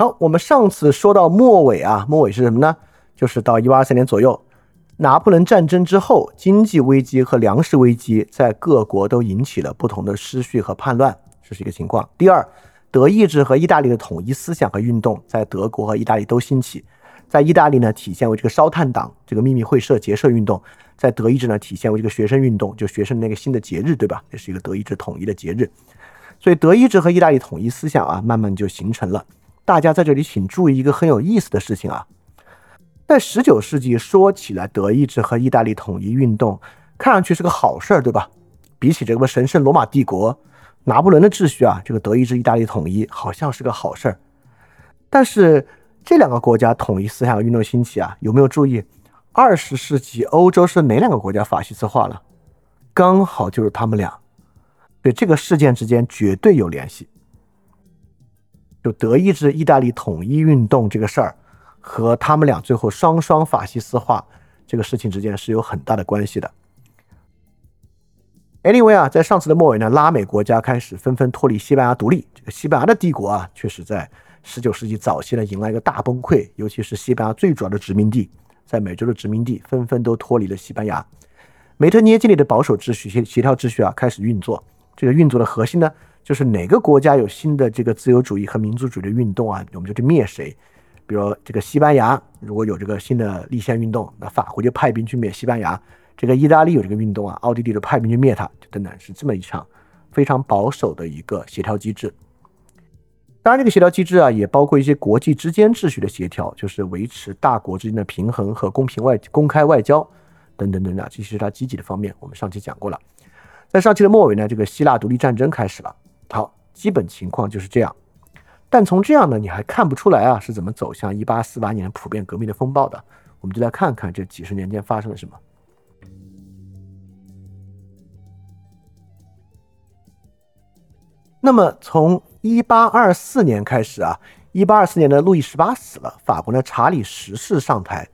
好，我们上次说到末尾啊，末尾是什么呢？就是到一八二三年左右，拿破仑战争之后，经济危机和粮食危机在各国都引起了不同的失序和叛乱，这是一个情况。第二，德意志和意大利的统一思想和运动在德国和意大利都兴起，在意大利呢体现为这个烧炭党这个秘密会社结社运动，在德意志呢体现为这个学生运动，就学生那个新的节日，对吧？这是一个德意志统一的节日。所以德意志和意大利统一思想啊，慢慢就形成了。大家在这里请注意一个很有意思的事情啊，在十九世纪说起来，德意志和意大利统一运动看上去是个好事儿，对吧？比起这个神圣罗马帝国、拿破仑的秩序啊，这个德意志、意大利统一好像是个好事儿。但是这两个国家统一思想运动兴起啊，有没有注意？二十世纪欧洲是哪两个国家法西斯化了？刚好就是他们俩。对这个事件之间绝对有联系，就德意志意大利统一运动这个事儿和他们俩最后双双法西斯化这个事情之间是有很大的关系的。Anyway 啊，在上次的末尾呢，拉美国家开始纷纷脱离西班牙独立，这个西班牙的帝国啊，确实在十九世纪早期呢迎来一个大崩溃，尤其是西班牙最主要的殖民地，在美洲的殖民地纷纷都脱离了西班牙，梅特涅建立的保守秩序协协调秩序啊开始运作。这个运作的核心呢，就是哪个国家有新的这个自由主义和民族主义的运动啊，我们就去灭谁。比如这个西班牙如果有这个新的立宪运动，那法国就派兵去灭西班牙。这个意大利有这个运动啊，奥地利就派兵去灭它，等等，是这么一场非常保守的一个协调机制。当然，这个协调机制啊，也包括一些国际之间秩序的协调，就是维持大国之间的平衡和公平外公开外交等等等等，这些是它积极的方面。我们上期讲过了。在上期的末尾呢，这个希腊独立战争开始了。基本情况就是这样。但从这样呢，你还看不出来啊，是怎么走向一八四八年普遍革命的风暴的？我们就来看看这几十年间发生了什么。那么从一八二四年开始啊，一八二四年的路易十八死了，法国的查理十世上台。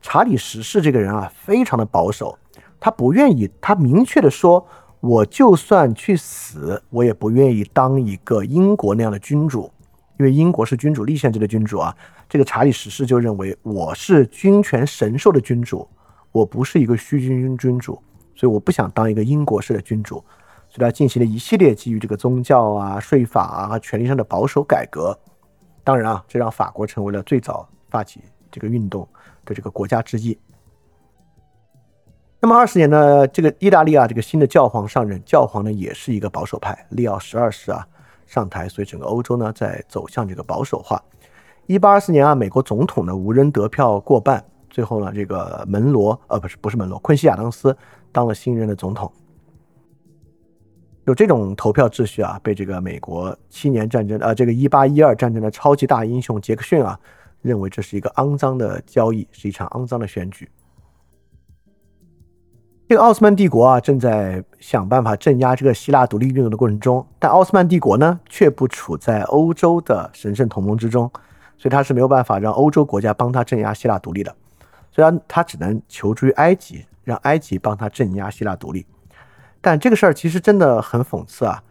查理十世这个人啊，非常的保守，他不愿意，他明确的说。我就算去死，我也不愿意当一个英国那样的君主，因为英国是君主立宪制的君主啊。这个查理十世就认为我是君权神授的君主，我不是一个虚君君君主，所以我不想当一个英国式的君主，所以他进行了一系列基于这个宗教啊、税法啊和权力上的保守改革。当然啊，这让法国成为了最早发起这个运动的这个国家之一。那么二十年呢？这个意大利啊，这个新的教皇上任，教皇呢也是一个保守派，利奥十二世啊上台，所以整个欧洲呢在走向这个保守化。一八二四年啊，美国总统呢无人得票过半，最后呢这个门罗呃不是不是门罗，昆西亚当斯当了新任的总统。有这种投票秩序啊，被这个美国七年战争呃这个一八一二战争的超级大英雄杰克逊啊认为这是一个肮脏的交易，是一场肮脏的选举。这个奥斯曼帝国啊，正在想办法镇压这个希腊独立运动的过程中，但奥斯曼帝国呢，却不处在欧洲的神圣同盟之中，所以他是没有办法让欧洲国家帮他镇压希腊独立的，虽然他只能求助于埃及，让埃及帮他镇压希腊独立。但这个事儿其实真的很讽刺啊！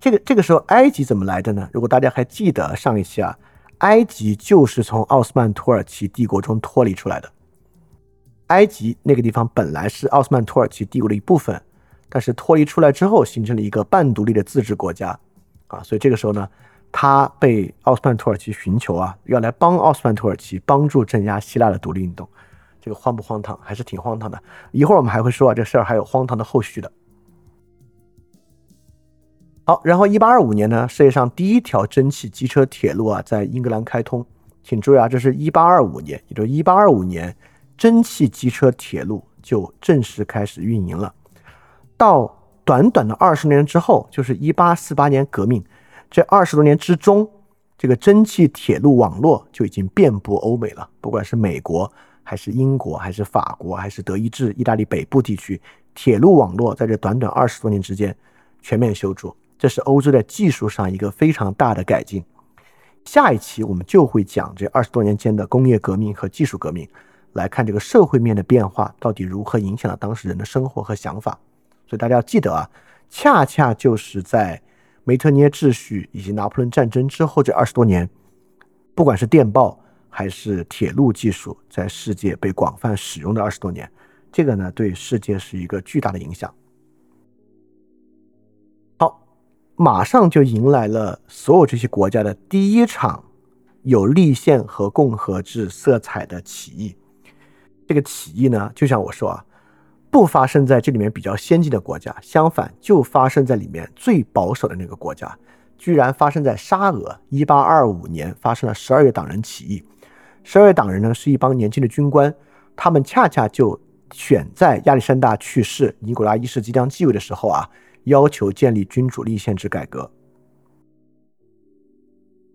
这个这个时候，埃及怎么来的呢？如果大家还记得上一期啊，埃及就是从奥斯曼土耳其帝国中脱离出来的。埃及那个地方本来是奥斯曼土耳其帝国的一部分，但是脱离出来之后，形成了一个半独立的自治国家，啊，所以这个时候呢，他被奥斯曼土耳其寻求啊，要来帮奥斯曼土耳其帮助镇压希腊的独立运动，这个荒不荒唐？还是挺荒唐的。一会儿我们还会说啊，这事儿还有荒唐的后续的。好，然后一八二五年呢，世界上第一条蒸汽机车铁路啊，在英格兰开通，请注意啊，这是一八二五年，也就是一八二五年。蒸汽机车铁路就正式开始运营了。到短短的二十年之后，就是一八四八年革命，这二十多年之中，这个蒸汽铁路网络就已经遍布欧美了。不管是美国，还是英国，还是法国，还是德意志、意大利北部地区，铁路网络在这短短二十多年之间全面修筑，这是欧洲在技术上一个非常大的改进。下一期我们就会讲这二十多年间的工业革命和技术革命。来看这个社会面的变化到底如何影响了当时人的生活和想法，所以大家要记得啊，恰恰就是在梅特涅秩序以及拿破仑战争之后这二十多年，不管是电报还是铁路技术，在世界被广泛使用的二十多年，这个呢对世界是一个巨大的影响。好，马上就迎来了所有这些国家的第一场有立宪和共和制色彩的起义。这个起义呢，就像我说啊，不发生在这里面比较先进的国家，相反，就发生在里面最保守的那个国家。居然发生在沙俄，一八二五年发生了十二月党人起义。十二月党人呢，是一帮年轻的军官，他们恰恰就选在亚历山大去世、尼古拉一世即将继位的时候啊，要求建立君主立宪制改革。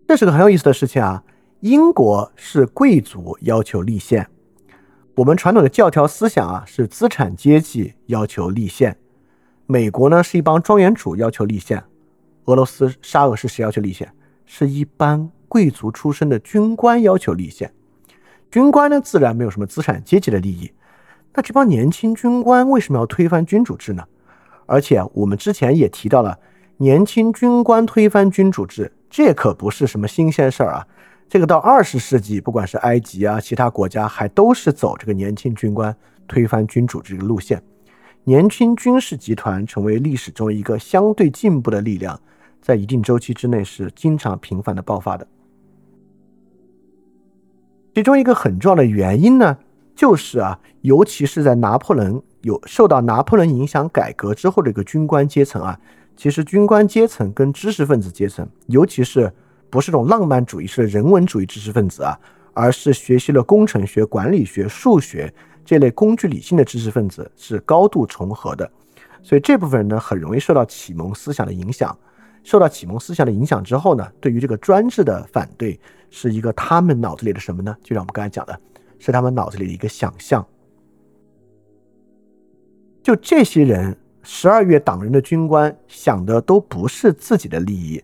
这是个很有意思的事情啊。英国是贵族要求立宪，我们传统的教条思想啊是资产阶级要求立宪，美国呢是一帮庄园主要求立宪。俄罗斯沙俄是谁要求立宪？是一般贵族出身的军官要求立宪。军官呢，自然没有什么资产阶级的利益。那这帮年轻军官为什么要推翻君主制呢？而且我们之前也提到了，年轻军官推翻君主制，这可不是什么新鲜事儿啊。这个到二十世纪，不管是埃及啊，其他国家还都是走这个年轻军官推翻君主制的路线。年轻军事集团成为历史中一个相对进步的力量。在一定周期之内是经常频繁的爆发的。其中一个很重要的原因呢，就是啊，尤其是在拿破仑有受到拿破仑影响改革之后的一个军官阶层啊，其实军官阶层跟知识分子阶层，尤其是不是这种浪漫主义式的人文主义知识分子啊，而是学习了工程学、管理学、数学这类工具理性的知识分子是高度重合的，所以这部分人呢，很容易受到启蒙思想的影响。受到启蒙思想的影响之后呢，对于这个专制的反对是一个他们脑子里的什么呢？就像我们刚才讲的，是他们脑子里的一个想象。就这些人，十二月党人的军官想的都不是自己的利益，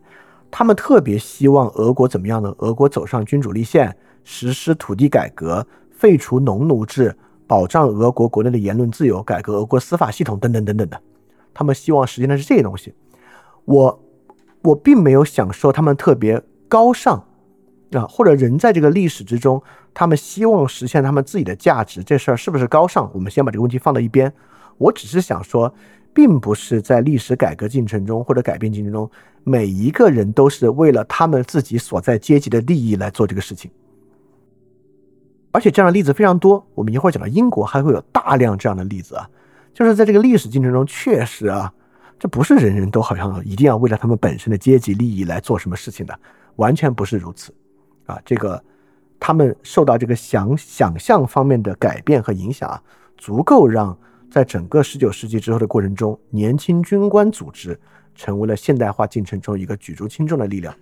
他们特别希望俄国怎么样呢？俄国走上君主立宪，实施土地改革，废除农奴制，保障俄国国内的言论自由，改革俄国司法系统等等等等的。他们希望实现的是这些东西。我。我并没有想说他们特别高尚啊，或者人在这个历史之中，他们希望实现他们自己的价值，这事儿是不是高尚？我们先把这个问题放到一边。我只是想说，并不是在历史改革进程中或者改变进程中，每一个人都是为了他们自己所在阶级的利益来做这个事情。而且这样的例子非常多。我们一会儿讲到英国，还会有大量这样的例子啊，就是在这个历史进程中，确实啊。这不是人人都好像一定要为了他们本身的阶级利益来做什么事情的，完全不是如此，啊，这个他们受到这个想想象方面的改变和影响啊，足够让在整个十九世纪之后的过程中，年轻军官组织成为了现代化进程中一个举足轻重的力量。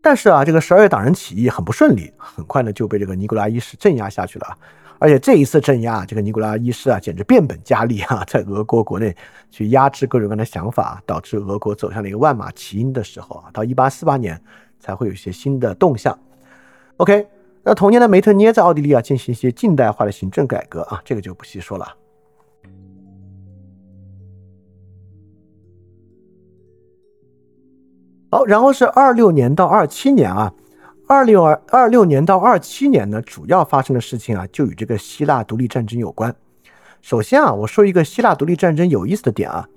但是啊，这个十二月党人起义很不顺利，很快呢就被这个尼古拉一世镇压下去了。而且这一次镇压，这个尼古拉一世啊，简直变本加厉啊，在俄国国内去压制各种各样的想法，导致俄国走向了一个万马齐喑的时候啊。到一八四八年才会有一些新的动向。OK，那同年的梅特涅在奥地利啊进行一些近代化的行政改革啊，这个就不细说了。好，然后是二六年到二七年啊。二六二二六年到二七年呢，主要发生的事情啊，就与这个希腊独立战争有关。首先啊，我说一个希腊独立战争有意思的点啊，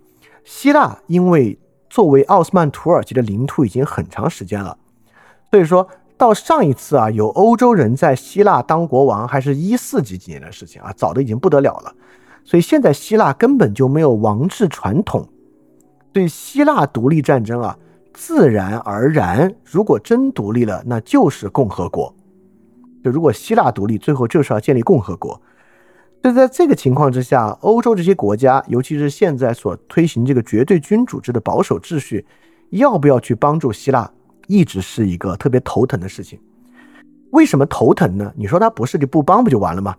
希腊因为作为奥斯曼土耳其的领土已经很长时间了，所以说到上一次啊，有欧洲人在希腊当国王，还是一四几几年的事情啊，早的已经不得了了。所以现在希腊根本就没有王制传统，对希腊独立战争啊。自然而然，如果真独立了，那就是共和国。就如果希腊独立，最后就是要建立共和国。所以在这个情况之下，欧洲这些国家，尤其是现在所推行这个绝对君主制的保守秩序，要不要去帮助希腊，一直是一个特别头疼的事情。为什么头疼呢？你说他不是就不帮不就完了吗？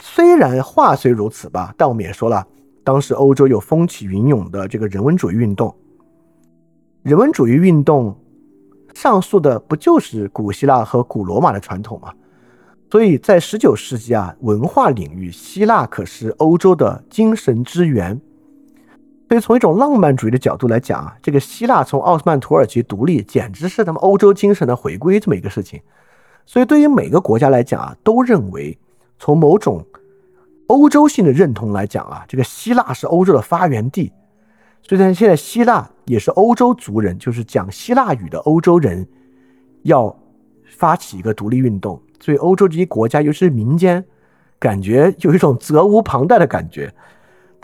虽然话虽如此吧，但我们也说了，当时欧洲有风起云涌的这个人文主义运动。人文主义运动上溯的不就是古希腊和古罗马的传统吗？所以在十九世纪啊，文化领域，希腊可是欧洲的精神之源。所以从一种浪漫主义的角度来讲啊，这个希腊从奥斯曼土耳其独立，简直是他们欧洲精神的回归这么一个事情。所以对于每个国家来讲啊，都认为从某种欧洲性的认同来讲啊，这个希腊是欧洲的发源地。所以呢，现在希腊也是欧洲族人，就是讲希腊语的欧洲人，要发起一个独立运动。所以欧洲这些国家，尤其是民间，感觉有一种责无旁贷的感觉。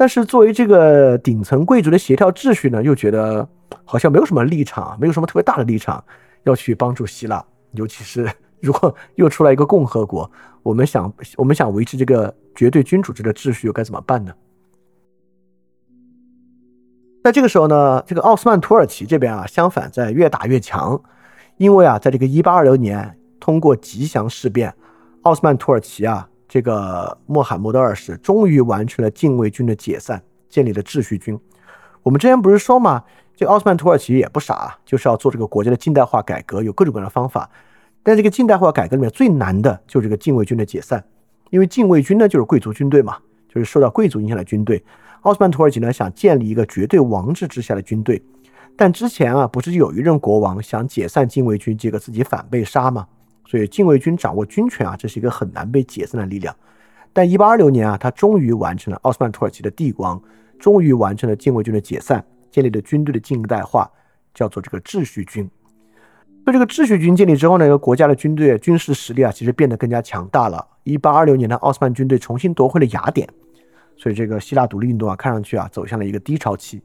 但是作为这个顶层贵族的协调秩序呢，又觉得好像没有什么立场，没有什么特别大的立场要去帮助希腊。尤其是如果又出来一个共和国，我们想我们想维持这个绝对君主制的秩序，又该怎么办呢？在这个时候呢，这个奥斯曼土耳其这边啊，相反在越打越强，因为啊，在这个一八二六年通过吉祥事变，奥斯曼土耳其啊，这个穆罕默德二世终于完成了禁卫军的解散，建立了秩序军。我们之前不是说嘛，这奥斯曼土耳其也不傻，就是要做这个国家的近代化改革，有各种各样的方法。但这个近代化改革里面最难的就是这个禁卫军的解散，因为禁卫军呢就是贵族军队嘛，就是受到贵族影响的军队。奥斯曼土耳其呢想建立一个绝对王制之下的军队，但之前啊不是有一任国王想解散禁卫军，结果自己反被杀吗？所以禁卫军掌握军权啊，这是一个很难被解散的力量。但一八二六年啊，他终于完成了奥斯曼土耳其的帝光，终于完成了禁卫军的解散，建立了军队的近代化，叫做这个秩序军。所以这个秩序军建立之后呢，一个国家的军队军事实力啊，其实变得更加强大了。一八二六年呢奥斯曼军队重新夺回了雅典。所以这个希腊独立运动啊，看上去啊走向了一个低潮期。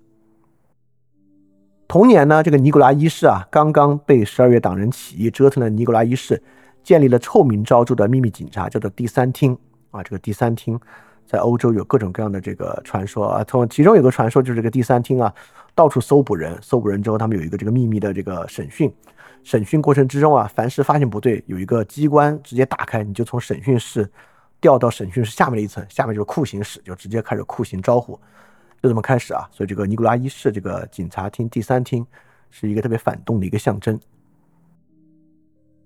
同年呢，这个尼古拉一世啊，刚刚被十二月党人起义折腾的尼古拉一世，建立了臭名昭著的秘密警察，叫做第三厅啊。这个第三厅在欧洲有各种各样的这个传说啊，从其中有个传说就是这个第三厅啊，到处搜捕人，搜捕人之后，他们有一个这个秘密的这个审讯，审讯过程之中啊，凡是发现不对，有一个机关直接打开，你就从审讯室。调到审讯室下面的一层，下面就是酷刑室，就直接开始酷刑招呼，就这么开始啊。所以这个尼古拉一世这个警察厅第三厅是一个特别反动的一个象征。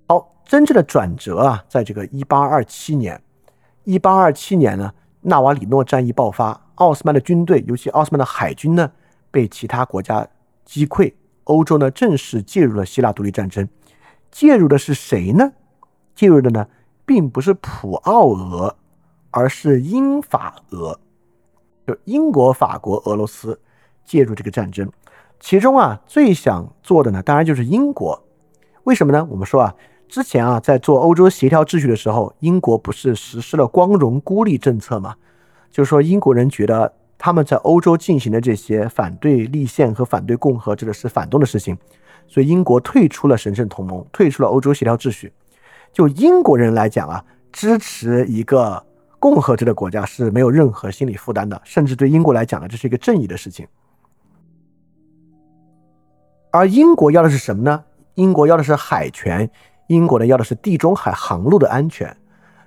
好，真正的转折啊，在这个一八二七年，一八二七年呢，纳瓦里诺战役爆发，奥斯曼的军队，尤其奥斯曼的海军呢，被其他国家击溃，欧洲呢正式介入了希腊独立战争。介入的是谁呢？介入的呢？并不是普奥俄，而是英法俄，就英国、法国、俄罗斯介入这个战争。其中啊，最想做的呢，当然就是英国。为什么呢？我们说啊，之前啊，在做欧洲协调秩序的时候，英国不是实施了光荣孤立政策吗？就是说，英国人觉得他们在欧洲进行的这些反对立宪和反对共和，这个是反动的事情，所以英国退出了神圣同盟，退出了欧洲协调秩序。就英国人来讲啊，支持一个共和制的国家是没有任何心理负担的，甚至对英国来讲呢，这是一个正义的事情。而英国要的是什么呢？英国要的是海权，英国呢要的是地中海航路的安全。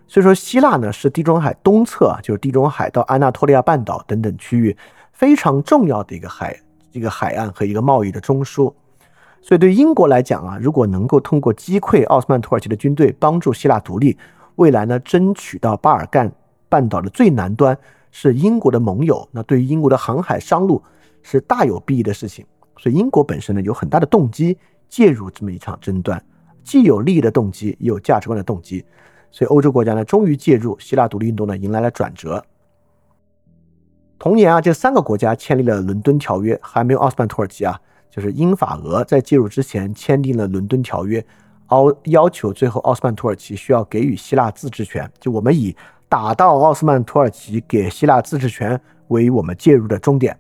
所以说，希腊呢是地中海东侧，就是地中海到安纳托利亚半岛等等区域非常重要的一个海一个海岸和一个贸易的中枢。所以对英国来讲啊，如果能够通过击溃奥斯曼土耳其的军队，帮助希腊独立，未来呢争取到巴尔干半岛的最南端是英国的盟友，那对于英国的航海商路是大有裨益的事情。所以英国本身呢有很大的动机介入这么一场争端，既有利益的动机，也有价值观的动机。所以欧洲国家呢终于介入希腊独立运动呢，迎来了转折。同年啊，这三个国家签立了伦敦条约，还没有奥斯曼土耳其啊。就是英法俄在介入之前签订了伦敦条约，奥要求最后奥斯曼土耳其需要给予希腊自治权。就我们以打到奥斯曼土耳其给希腊自治权为我们介入的终点。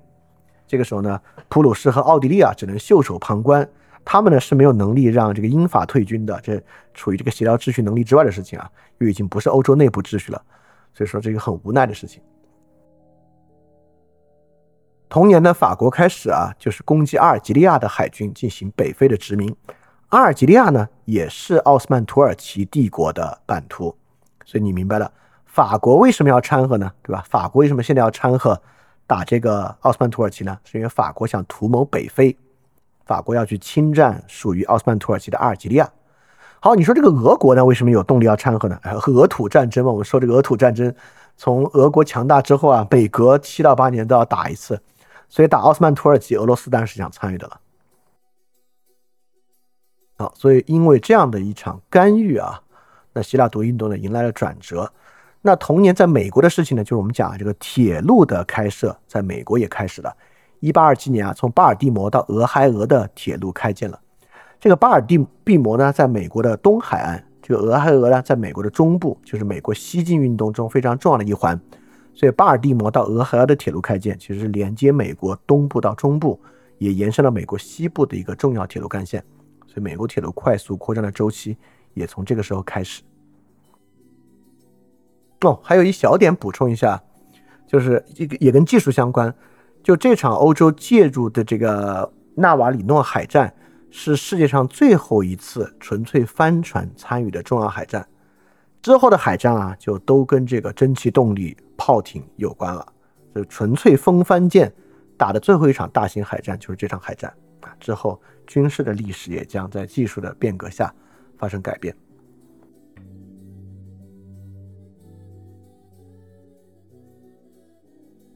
这个时候呢，普鲁士和奥地利啊只能袖手旁观，他们呢是没有能力让这个英法退军的，这处于这个协调秩序能力之外的事情啊，又已经不是欧洲内部秩序了，所以说这个很无奈的事情。同年呢，法国开始啊，就是攻击阿尔及利亚的海军进行北非的殖民。阿尔及利亚呢，也是奥斯曼土耳其帝国的版图，所以你明白了，法国为什么要掺和呢？对吧？法国为什么现在要掺和打这个奥斯曼土耳其呢？是因为法国想图谋北非，法国要去侵占属于奥斯曼土耳其的阿尔及利亚。好，你说这个俄国呢，为什么有动力要掺和呢？哎，俄土战争嘛，我们说这个俄土战争，从俄国强大之后啊，每隔七到八年都要打一次。所以打奥斯曼土耳其，俄罗斯当然是想参与的了。好，所以因为这样的一场干预啊，那希腊独立运动呢迎来了转折。那同年在美国的事情呢，就是我们讲这个铁路的开设，在美国也开始了。一八二七年啊，从巴尔的摩到俄亥俄的铁路开建了。这个巴尔的闭摩呢，在美国的东海岸；这个俄亥俄呢，在美国的中部，就是美国西进运动中非常重要的一环。所以，巴尔的摩到俄亥俄的铁路开建，其实是连接美国东部到中部，也延伸了美国西部的一个重要铁路干线。所以，美国铁路快速扩张的周期也从这个时候开始。哦，还有一小点补充一下，就是这个也跟技术相关。就这场欧洲介入的这个纳瓦里诺海战，是世界上最后一次纯粹帆船参与的重要海战。之后的海战啊，就都跟这个蒸汽动力炮艇有关了，就纯粹风帆舰打的最后一场大型海战就是这场海战啊。之后军事的历史也将在技术的变革下发生改变。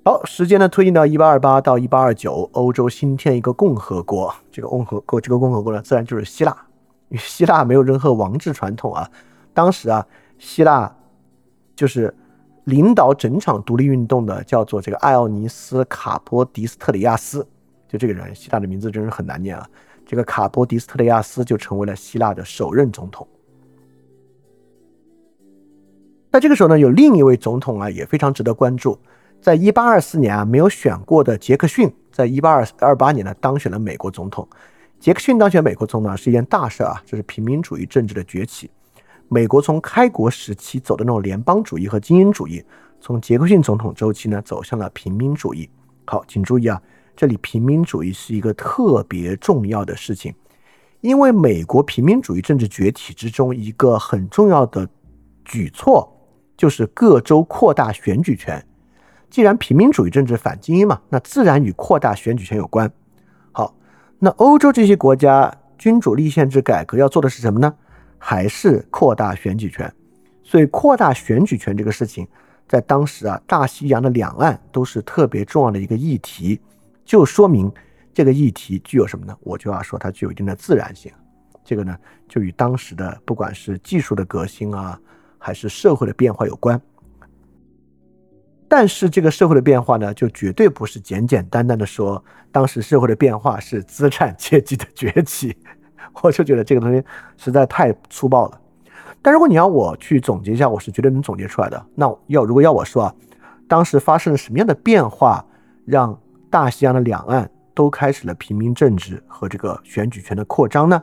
好，时间呢推进到一八二八到一八二九，欧洲新添一个共和国，这个共和国这个共和国呢，自然就是希腊，因为希腊没有任何王制传统啊，当时啊。希腊就是领导整场独立运动的，叫做这个艾奥尼斯卡波迪斯特里亚斯，就这个人，希腊的名字真是很难念啊。这个卡波迪斯特里亚斯就成为了希腊的首任总统。在这个时候呢，有另一位总统啊，也非常值得关注。在一八二四年啊，没有选过的杰克逊，在一八二二八年呢，当选了美国总统。杰克逊当选美国总统是一件大事啊，这是平民主义政治的崛起。美国从开国时期走的那种联邦主义和精英主义，从杰克逊总统周期呢走向了平民主义。好，请注意啊，这里平民主义是一个特别重要的事情，因为美国平民主义政治崛起之中一个很重要的举措就是各州扩大选举权。既然平民主义政治反精英嘛，那自然与扩大选举权有关。好，那欧洲这些国家君主立宪制改革要做的是什么呢？还是扩大选举权，所以扩大选举权这个事情，在当时啊，大西洋的两岸都是特别重要的一个议题，就说明这个议题具有什么呢？我就要说它具有一定的自然性。这个呢，就与当时的不管是技术的革新啊，还是社会的变化有关。但是这个社会的变化呢，就绝对不是简简单单的说，当时社会的变化是资产阶级的崛起。我就觉得这个东西实在太粗暴了，但如果你要我去总结一下，我是绝对能总结出来的。那要如果要我说啊，当时发生了什么样的变化，让大西洋的两岸都开始了平民政治和这个选举权的扩张呢？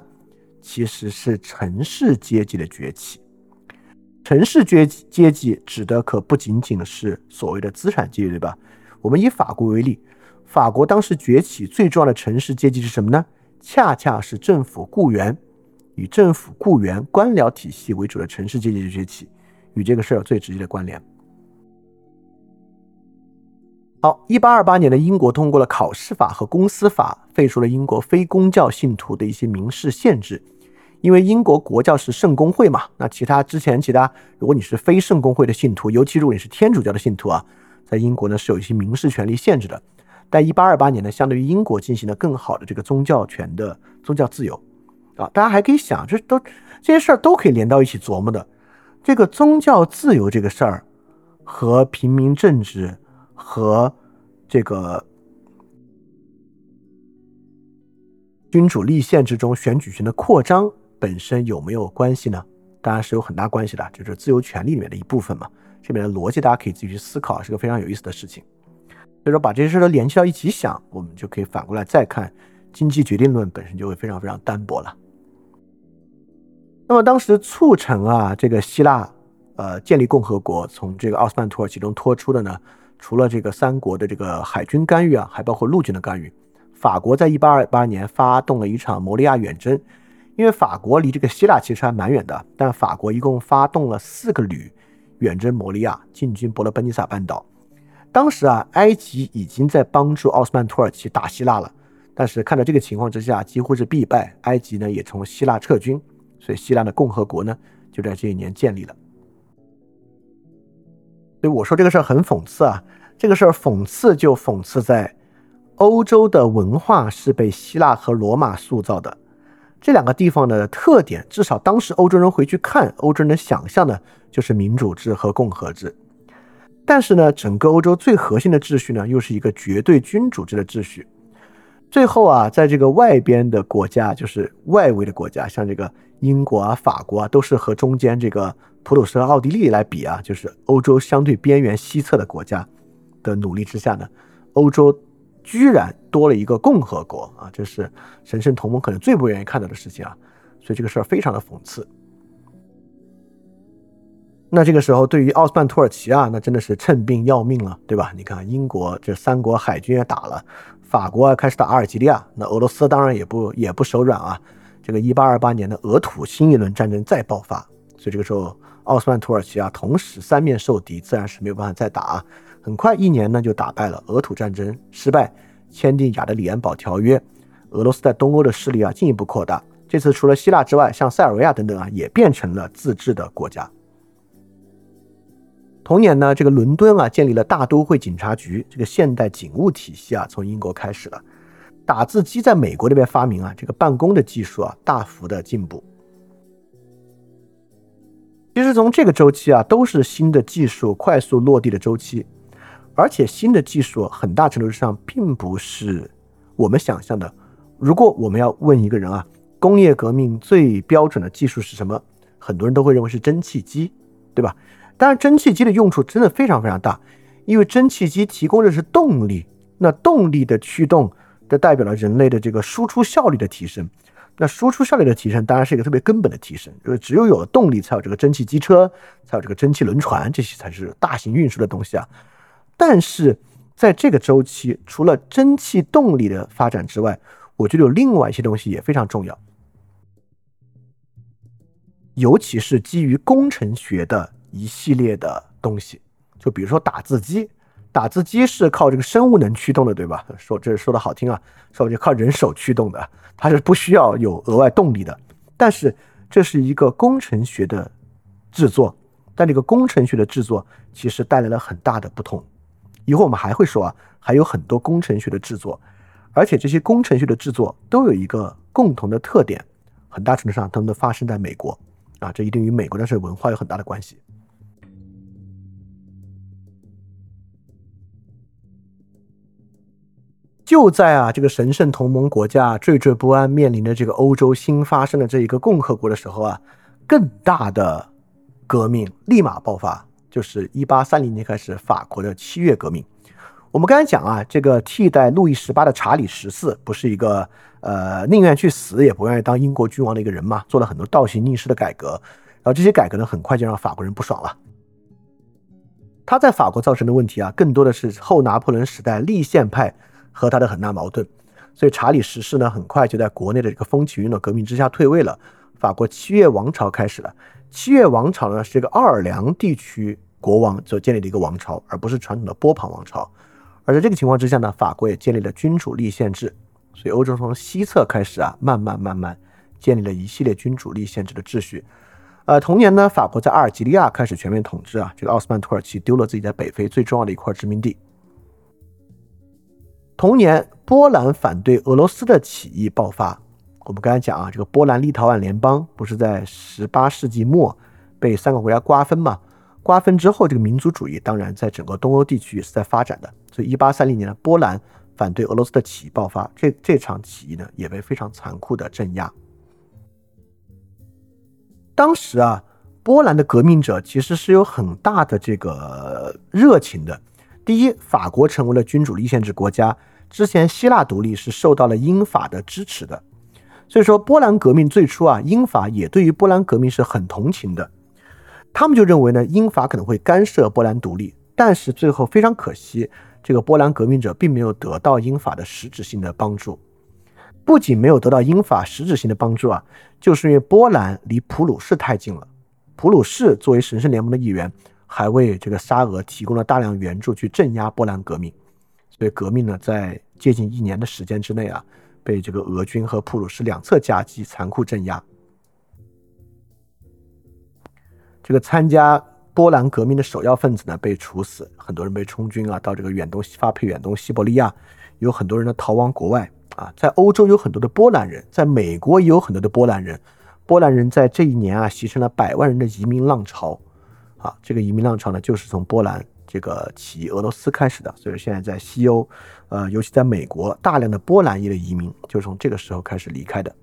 其实是城市阶级的崛起。城市阶阶级指的可不仅仅是所谓的资产阶级，对吧？我们以法国为例，法国当时崛起最重要的城市阶级是什么呢？恰恰是政府雇员，以政府雇员官僚体系为主的城市阶级的崛起，与这个事儿有最直接的关联。好，一八二八年的英国通过了考试法和公司法，废除了英国非公教信徒的一些民事限制。因为英国国教是圣公会嘛，那其他之前其他，如果你是非圣公会的信徒，尤其如果你是天主教的信徒啊，在英国呢是有一些民事权利限制的。但一八二八年呢，相对于英国进行了更好的这个宗教权的宗教自由，啊，大家还可以想，这都这些事儿都可以连到一起琢磨的。这个宗教自由这个事儿和平民政治和这个君主立宪之中选举权的扩张本身有没有关系呢？当然是有很大关系的，就是自由权利里面的一部分嘛。这边的逻辑大家可以自己去思考，是个非常有意思的事情。所以说，把这些事都联系到一起想，我们就可以反过来再看经济决定论本身就会非常非常单薄了。那么当时促成啊这个希腊呃建立共和国，从这个奥斯曼土耳其中脱出的呢，除了这个三国的这个海军干预啊，还包括陆军的干预。法国在一八二八年发动了一场摩利亚远征，因为法国离这个希腊其实还蛮远的，但法国一共发动了四个旅远征摩利亚，进军伯罗奔尼撒半岛。当时啊，埃及已经在帮助奥斯曼土耳其打希腊了，但是看到这个情况之下，几乎是必败。埃及呢也从希腊撤军，所以希腊的共和国呢就在这一年建立了。所以我说这个事儿很讽刺啊，这个事儿讽刺就讽刺在欧洲的文化是被希腊和罗马塑造的。这两个地方的特点，至少当时欧洲人回去看，欧洲人的想象呢，就是民主制和共和制。但是呢，整个欧洲最核心的秩序呢，又是一个绝对君主制的秩序。最后啊，在这个外边的国家，就是外围的国家，像这个英国啊、法国啊，都是和中间这个普鲁士和奥地利来比啊，就是欧洲相对边缘西侧的国家的努力之下呢，欧洲。居然多了一个共和国啊！这是神圣同盟可能最不愿意看到的事情啊！所以这个事儿非常的讽刺。那这个时候，对于奥斯曼土耳其啊，那真的是趁病要命了，对吧？你看，英国这三国海军也打了，法国开始打阿尔及利亚，那俄罗斯当然也不也不手软啊！这个一八二八年的俄土新一轮战争再爆发，所以这个时候奥斯曼土耳其啊，同时三面受敌，自然是没有办法再打。很快一年呢就打败了俄土战争失败，签订亚德里安堡条约，俄罗斯在东欧的势力啊进一步扩大。这次除了希腊之外，像塞尔维亚等等啊也变成了自治的国家。同年呢，这个伦敦啊建立了大都会警察局，这个现代警务体系啊从英国开始了。打字机在美国这边发明啊，这个办公的技术啊大幅的进步。其实从这个周期啊都是新的技术快速落地的周期。而且新的技术很大程度上并不是我们想象的。如果我们要问一个人啊，工业革命最标准的技术是什么？很多人都会认为是蒸汽机，对吧？当然，蒸汽机的用处真的非常非常大，因为蒸汽机提供的是动力，那动力的驱动，这代表了人类的这个输出效率的提升。那输出效率的提升，当然是一个特别根本的提升，就是只有有了动力，才有这个蒸汽机车，才有这个蒸汽轮船，这些才是大型运输的东西啊。但是在这个周期，除了蒸汽动力的发展之外，我觉得有另外一些东西也非常重要，尤其是基于工程学的一系列的东西。就比如说打字机，打字机是靠这个生物能驱动的，对吧？说这说的好听啊，说就靠人手驱动的，它是不需要有额外动力的。但是这是一个工程学的制作，但这个工程学的制作其实带来了很大的不同。以后我们还会说啊，还有很多工程学的制作，而且这些工程学的制作都有一个共同的特点，很大程度上他们都发生在美国啊，这一定与美国的这文化有很大的关系。就在啊这个神圣同盟国家惴惴不安，面临着这个欧洲新发生的这一个共和国的时候啊，更大的革命立马爆发。就是一八三零年开始，法国的七月革命。我们刚才讲啊，这个替代路易十八的查理十四，不是一个呃宁愿去死也不愿意当英国君王的一个人嘛？做了很多倒行逆施的改革，然后这些改革呢，很快就让法国人不爽了。他在法国造成的问题啊，更多的是后拿破仑时代立宪派和他的很大矛盾。所以查理十世呢，很快就在国内的这个风起云涌革命之下退位了。法国七月王朝开始了。七月王朝呢，是这个奥尔良地区国王所建立的一个王朝，而不是传统的波旁王朝。而在这个情况之下呢，法国也建立了君主立宪制。所以欧洲从西侧开始啊，慢慢慢慢建立了一系列君主立宪制的秩序。呃，同年呢，法国在阿尔及利亚开始全面统治啊，这个奥斯曼土耳其丢了自己在北非最重要的一块殖民地。同年，波兰反对俄罗斯的起义爆发。我们刚才讲啊，这个波兰立陶宛联邦不是在十八世纪末被三个国家瓜分嘛？瓜分之后，这个民族主义当然在整个东欧地区也是在发展的。所以，一八三零年的，波兰反对俄罗斯的起义爆发，这这场起义呢也被非常残酷的镇压。当时啊，波兰的革命者其实是有很大的这个热情的。第一，法国成为了君主立宪制国家，之前希腊独立是受到了英法的支持的。所以说，波兰革命最初啊，英法也对于波兰革命是很同情的。他们就认为呢，英法可能会干涉波兰独立。但是最后非常可惜，这个波兰革命者并没有得到英法的实质性的帮助。不仅没有得到英法实质性的帮助啊，就是因为波兰离普鲁士太近了。普鲁士作为神圣联盟的一员，还为这个沙俄提供了大量援助去镇压波兰革命。所以革命呢，在接近一年的时间之内啊。被这个俄军和普鲁士两侧夹击，残酷镇压。这个参加波兰革命的首要分子呢被处死，很多人被充军啊，到这个远东发配远东西伯利亚，有很多人呢逃亡国外啊，在欧洲有很多的波兰人，在美国也有很多的波兰人。波兰人在这一年啊，形成了百万人的移民浪潮啊。这个移民浪潮呢，就是从波兰这个起俄罗斯开始的。所以现在在西欧，呃，尤其在美国，大量的波兰裔的移民就是从这个时候开始离开的。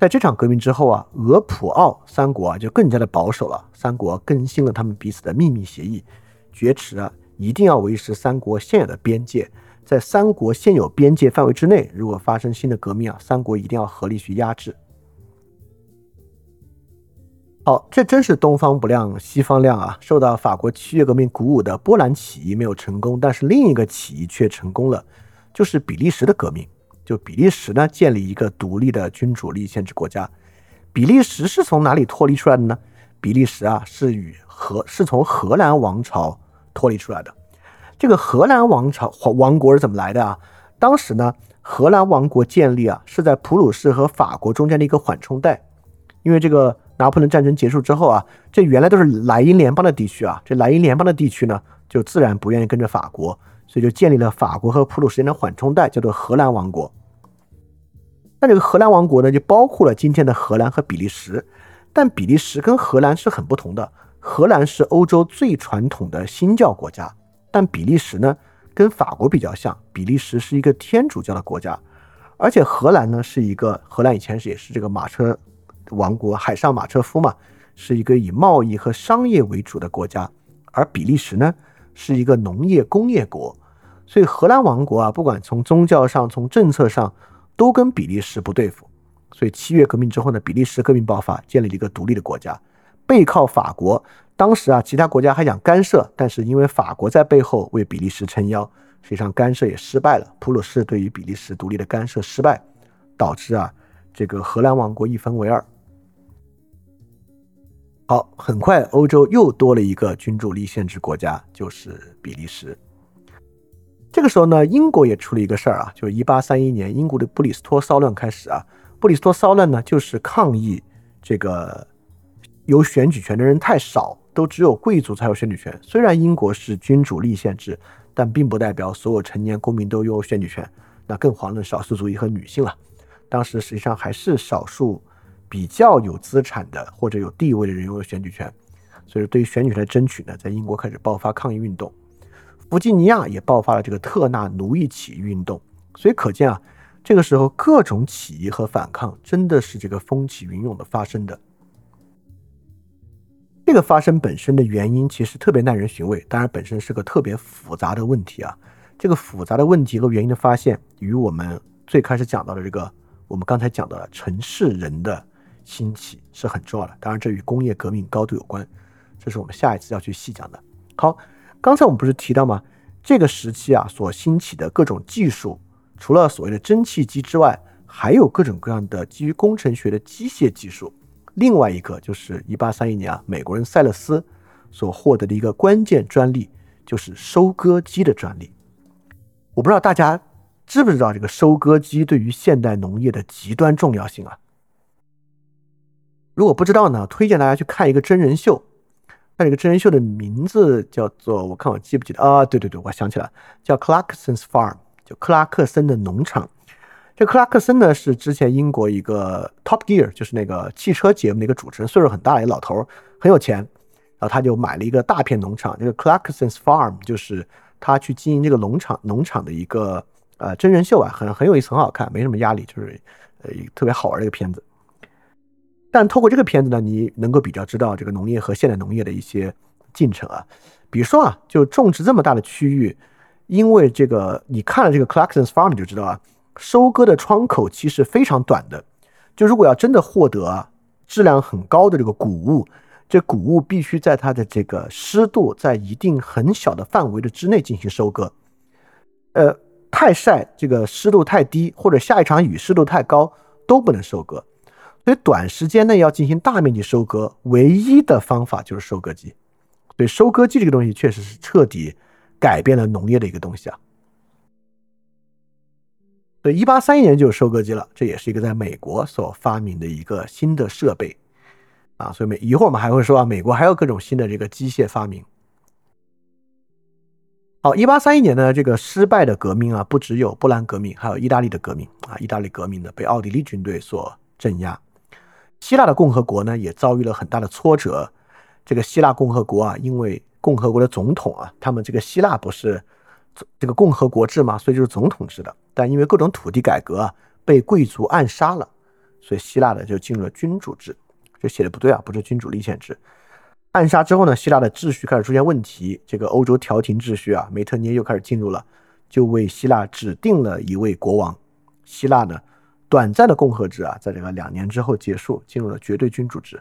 在这场革命之后啊，俄普奥三国啊就更加的保守了。三国更新了他们彼此的秘密协议，绝持啊一定要维持三国现有的边界，在三国现有边界范围之内，如果发生新的革命啊，三国一定要合力去压制。好，这真是东方不亮西方亮啊！受到法国七月革命鼓舞的波兰起义没有成功，但是另一个起义却成功了，就是比利时的革命。就比利时呢，建立一个独立的君主立宪制国家。比利时是从哪里脱离出来的呢？比利时啊，是与荷是从荷兰王朝脱离出来的。这个荷兰王朝王国是怎么来的啊？当时呢，荷兰王国建立啊，是在普鲁士和法国中间的一个缓冲带。因为这个拿破仑战争结束之后啊，这原来都是莱茵联邦的地区啊，这莱茵联邦的地区呢，就自然不愿意跟着法国，所以就建立了法国和普鲁士间的缓冲带，叫做荷兰王国。那这个荷兰王国呢，就包括了今天的荷兰和比利时，但比利时跟荷兰是很不同的。荷兰是欧洲最传统的新教国家，但比利时呢，跟法国比较像，比利时是一个天主教的国家，而且荷兰呢是一个荷兰以前是也是这个马车王国，海上马车夫嘛，是一个以贸易和商业为主的国家，而比利时呢是一个农业工业国，所以荷兰王国啊，不管从宗教上，从政策上。都跟比利时不对付，所以七月革命之后呢，比利时革命爆发，建立了一个独立的国家，背靠法国。当时啊，其他国家还想干涉，但是因为法国在背后为比利时撑腰，实际上干涉也失败了。普鲁士对于比利时独立的干涉失败，导致啊，这个荷兰王国一分为二。好，很快欧洲又多了一个君主立宪制国家，就是比利时。这个时候呢，英国也出了一个事儿啊，就是一八三一年，英国的布里斯托骚乱开始啊。布里斯托骚乱呢，就是抗议这个有选举权的人太少，都只有贵族才有选举权。虽然英国是君主立宪制，但并不代表所有成年公民都有选举权。那更遑论少数族裔和女性了。当时实际上还是少数比较有资产的或者有地位的人拥有选举权。所以对于选举权的争取呢，在英国开始爆发抗议运动。弗吉尼亚也爆发了这个特纳奴役起义运动，所以可见啊，这个时候各种起义和反抗真的是这个风起云涌的发生的。这个发生本身的原因其实特别耐人寻味，当然本身是个特别复杂的问题啊。这个复杂的问题和原因的发现，与我们最开始讲到的这个我们刚才讲到的城市人的兴起是很重要的。当然，这与工业革命高度有关，这是我们下一次要去细讲的。好。刚才我们不是提到吗？这个时期啊，所兴起的各种技术，除了所谓的蒸汽机之外，还有各种各样的基于工程学的机械技术。另外一个就是一八三一年啊，美国人塞勒斯所获得的一个关键专利，就是收割机的专利。我不知道大家知不知道这个收割机对于现代农业的极端重要性啊？如果不知道呢，推荐大家去看一个真人秀。那这个真人秀的名字叫做，我看我记不记得啊？对对对，我想起来，叫 Clarkson's Farm，就克拉克森的农场。这克拉克森呢是之前英国一个 Top Gear，就是那个汽车节目的一个主持人，岁数很大的一个老头，很有钱。然后他就买了一个大片农场，这个 Clarkson's Farm 就是他去经营这个农场农场的一个呃真人秀啊，很很有意思，很好看，没什么压力，就是呃特别好玩的一个片子。但透过这个片子呢，你能够比较知道这个农业和现代农业的一些进程啊。比如说啊，就种植这么大的区域，因为这个你看了这个 Clarkson's Farm 你就知道啊，收割的窗口期是非常短的。就如果要真的获得啊质量很高的这个谷物，这谷物必须在它的这个湿度在一定很小的范围的之内进行收割。呃，太晒，这个湿度太低，或者下一场雨湿度太高，都不能收割。所以短时间内要进行大面积收割，唯一的方法就是收割机。所以收割机这个东西确实是彻底改变了农业的一个东西啊。所以一八三一年就有收割机了，这也是一个在美国所发明的一个新的设备啊。所以美一会儿我们还会说啊，美国还有各种新的这个机械发明。好，一八三一年呢，这个失败的革命啊，不只有波兰革命，还有意大利的革命啊。意大利革命呢，被奥地利军队所镇压。希腊的共和国呢，也遭遇了很大的挫折。这个希腊共和国啊，因为共和国的总统啊，他们这个希腊不是这个共和国制嘛，所以就是总统制的。但因为各种土地改革啊，被贵族暗杀了，所以希腊呢就进入了君主制。这写的不对啊，不是君主立宪制。暗杀之后呢，希腊的秩序开始出现问题，这个欧洲调停秩序啊，梅特涅又开始进入了，就为希腊指定了一位国王。希腊呢，短暂的共和制啊，在这个两年之后结束，进入了绝对君主制。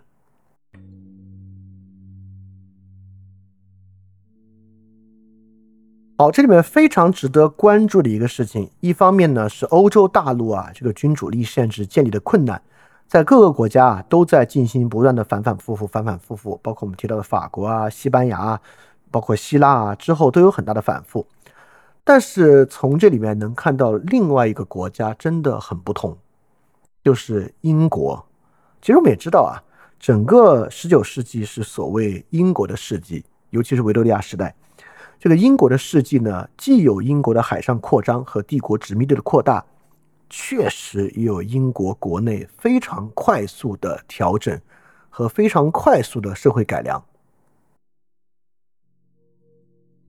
好，这里面非常值得关注的一个事情，一方面呢是欧洲大陆啊，这个君主立宪制建立的困难。在各个国家啊，都在进行不断的反反复复、反反复复，包括我们提到的法国啊、西班牙啊，包括希腊啊，之后都有很大的反复。但是从这里面能看到另外一个国家真的很不同，就是英国。其实我们也知道啊，整个十九世纪是所谓英国的世纪，尤其是维多利亚时代。这个英国的世纪呢，既有英国的海上扩张和帝国殖民地的扩大。确实也有英国国内非常快速的调整和非常快速的社会改良。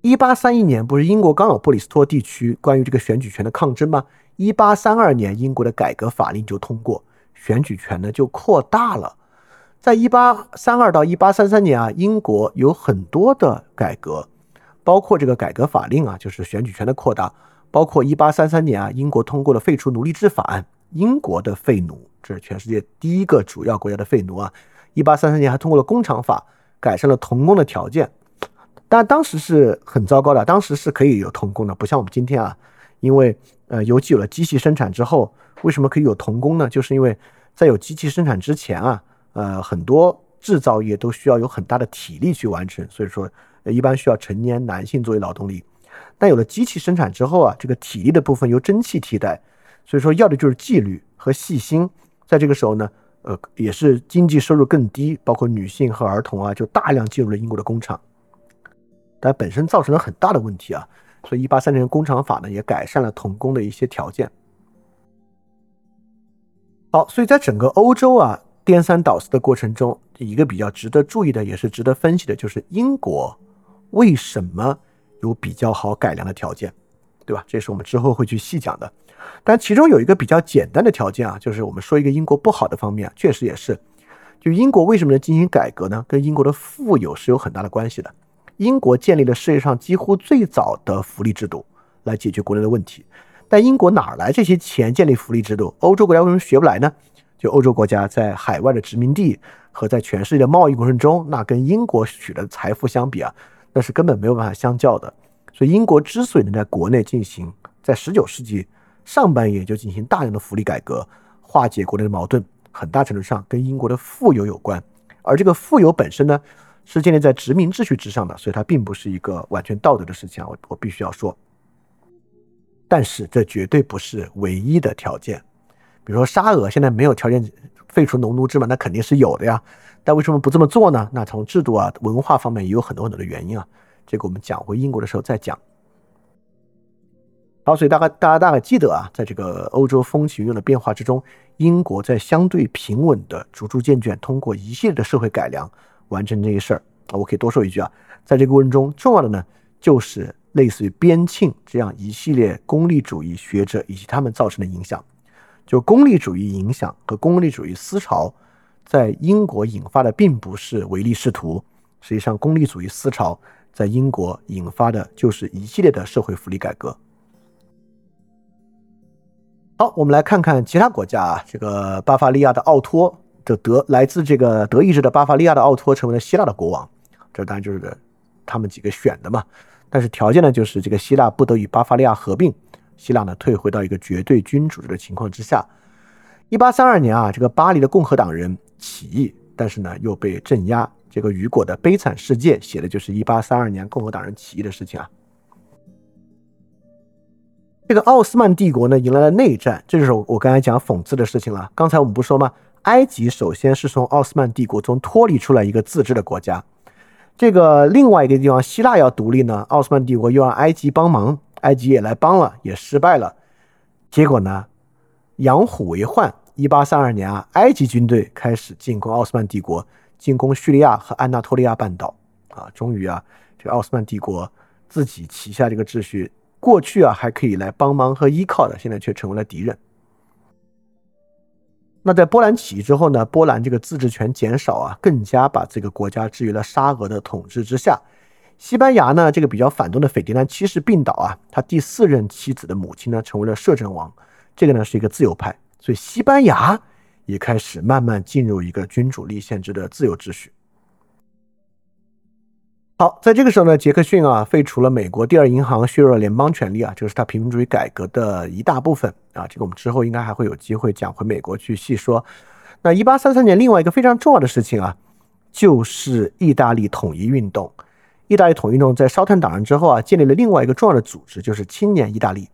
一八三一年不是英国刚有布里斯托地区关于这个选举权的抗争吗？一八三二年英国的改革法令就通过，选举权呢就扩大了。在一八三二到一八三三年啊，英国有很多的改革，包括这个改革法令啊，就是选举权的扩大。包括一八三三年啊，英国通过了废除奴隶制法案。英国的废奴，这是全世界第一个主要国家的废奴啊。一八三三年还通过了工厂法，改善了童工的条件。但当时是很糟糕的，当时是可以有童工的，不像我们今天啊，因为呃，尤其有了机器生产之后，为什么可以有童工呢？就是因为在有机器生产之前啊，呃，很多制造业都需要有很大的体力去完成，所以说一般需要成年男性作为劳动力。但有了机器生产之后啊，这个体力的部分由蒸汽替代，所以说要的就是纪律和细心。在这个时候呢，呃，也是经济收入更低，包括女性和儿童啊，就大量进入了英国的工厂，但本身造成了很大的问题啊。所以，一八三零工厂法呢，也改善了童工的一些条件。好，所以在整个欧洲啊颠三倒四的过程中，一个比较值得注意的，也是值得分析的，就是英国为什么。有比较好改良的条件，对吧？这是我们之后会去细讲的。但其中有一个比较简单的条件啊，就是我们说一个英国不好的方面，确实也是，就英国为什么能进行改革呢？跟英国的富有是有很大的关系的。英国建立了世界上几乎最早的福利制度来解决国内的问题，但英国哪来这些钱建立福利制度？欧洲国家为什么学不来呢？就欧洲国家在海外的殖民地和在全世界的贸易过程中，那跟英国取得的财富相比啊。那是根本没有办法相较的，所以英国之所以能在国内进行，在十九世纪上半叶就进行大量的福利改革，化解国内的矛盾，很大程度上跟英国的富有有关。而这个富有本身呢，是建立在殖民秩序之上的，所以它并不是一个完全道德的事情啊。我我必须要说，但是这绝对不是唯一的条件。比如说沙俄现在没有条件废除农奴制嘛？那肯定是有的呀。但为什么不这么做呢？那从制度啊、文化方面也有很多很多的原因啊。这个我们讲回英国的时候再讲。好，所以大概大家大概记得啊，在这个欧洲风起云涌的变化之中，英国在相对平稳的、逐逐渐渐通过一系列的社会改良完成这些事儿啊。我可以多说一句啊，在这个过程中，重要的呢就是类似于边沁这样一系列功利主义学者以及他们造成的影响，就功利主义影响和功利主义思潮。在英国引发的并不是唯利是图，实际上功利主义思潮在英国引发的就是一系列的社会福利改革。好，我们来看看其他国家啊，这个巴伐利亚的奥托的德来自这个德意志的巴伐利亚的奥托成为了希腊的国王，这当然就是他们几个选的嘛。但是条件呢，就是这个希腊不得与巴伐利亚合并，希腊呢退回到一个绝对君主制的情况之下。一八三二年啊，这个巴黎的共和党人。起义，但是呢又被镇压。这个雨果的悲惨世界写的就是一八三二年共和党人起义的事情啊。这个奥斯曼帝国呢迎来了内战，这就是我刚才讲讽刺的事情了。刚才我们不说吗？埃及首先是从奥斯曼帝国中脱离出来一个自治的国家，这个另外一个地方，希腊要独立呢，奥斯曼帝国又让埃及帮忙，埃及也来帮了，也失败了。结果呢，养虎为患。一八三二年啊，埃及军队开始进攻奥斯曼帝国，进攻叙利亚和安纳托利亚半岛。啊，终于啊，这个奥斯曼帝国自己旗下这个秩序，过去啊还可以来帮忙和依靠的，现在却成为了敌人。那在波兰起义之后呢？波兰这个自治权减少啊，更加把这个国家置于了沙俄的统治之下。西班牙呢，这个比较反动的斐迪南七世病倒啊，他第四任妻子的母亲呢，成为了摄政王。这个呢是一个自由派，所以西班牙也开始慢慢进入一个君主立宪制的自由秩序。好，在这个时候呢，杰克逊啊废除了美国第二银行，削弱了联邦权力啊，这个是他平民主义改革的一大部分啊。这个我们之后应该还会有机会讲回美国去细说。那一八三三年，另外一个非常重要的事情啊，就是意大利统一运动。意大利统一运动在烧炭党人之后啊，建立了另外一个重要的组织，就是青年意大利。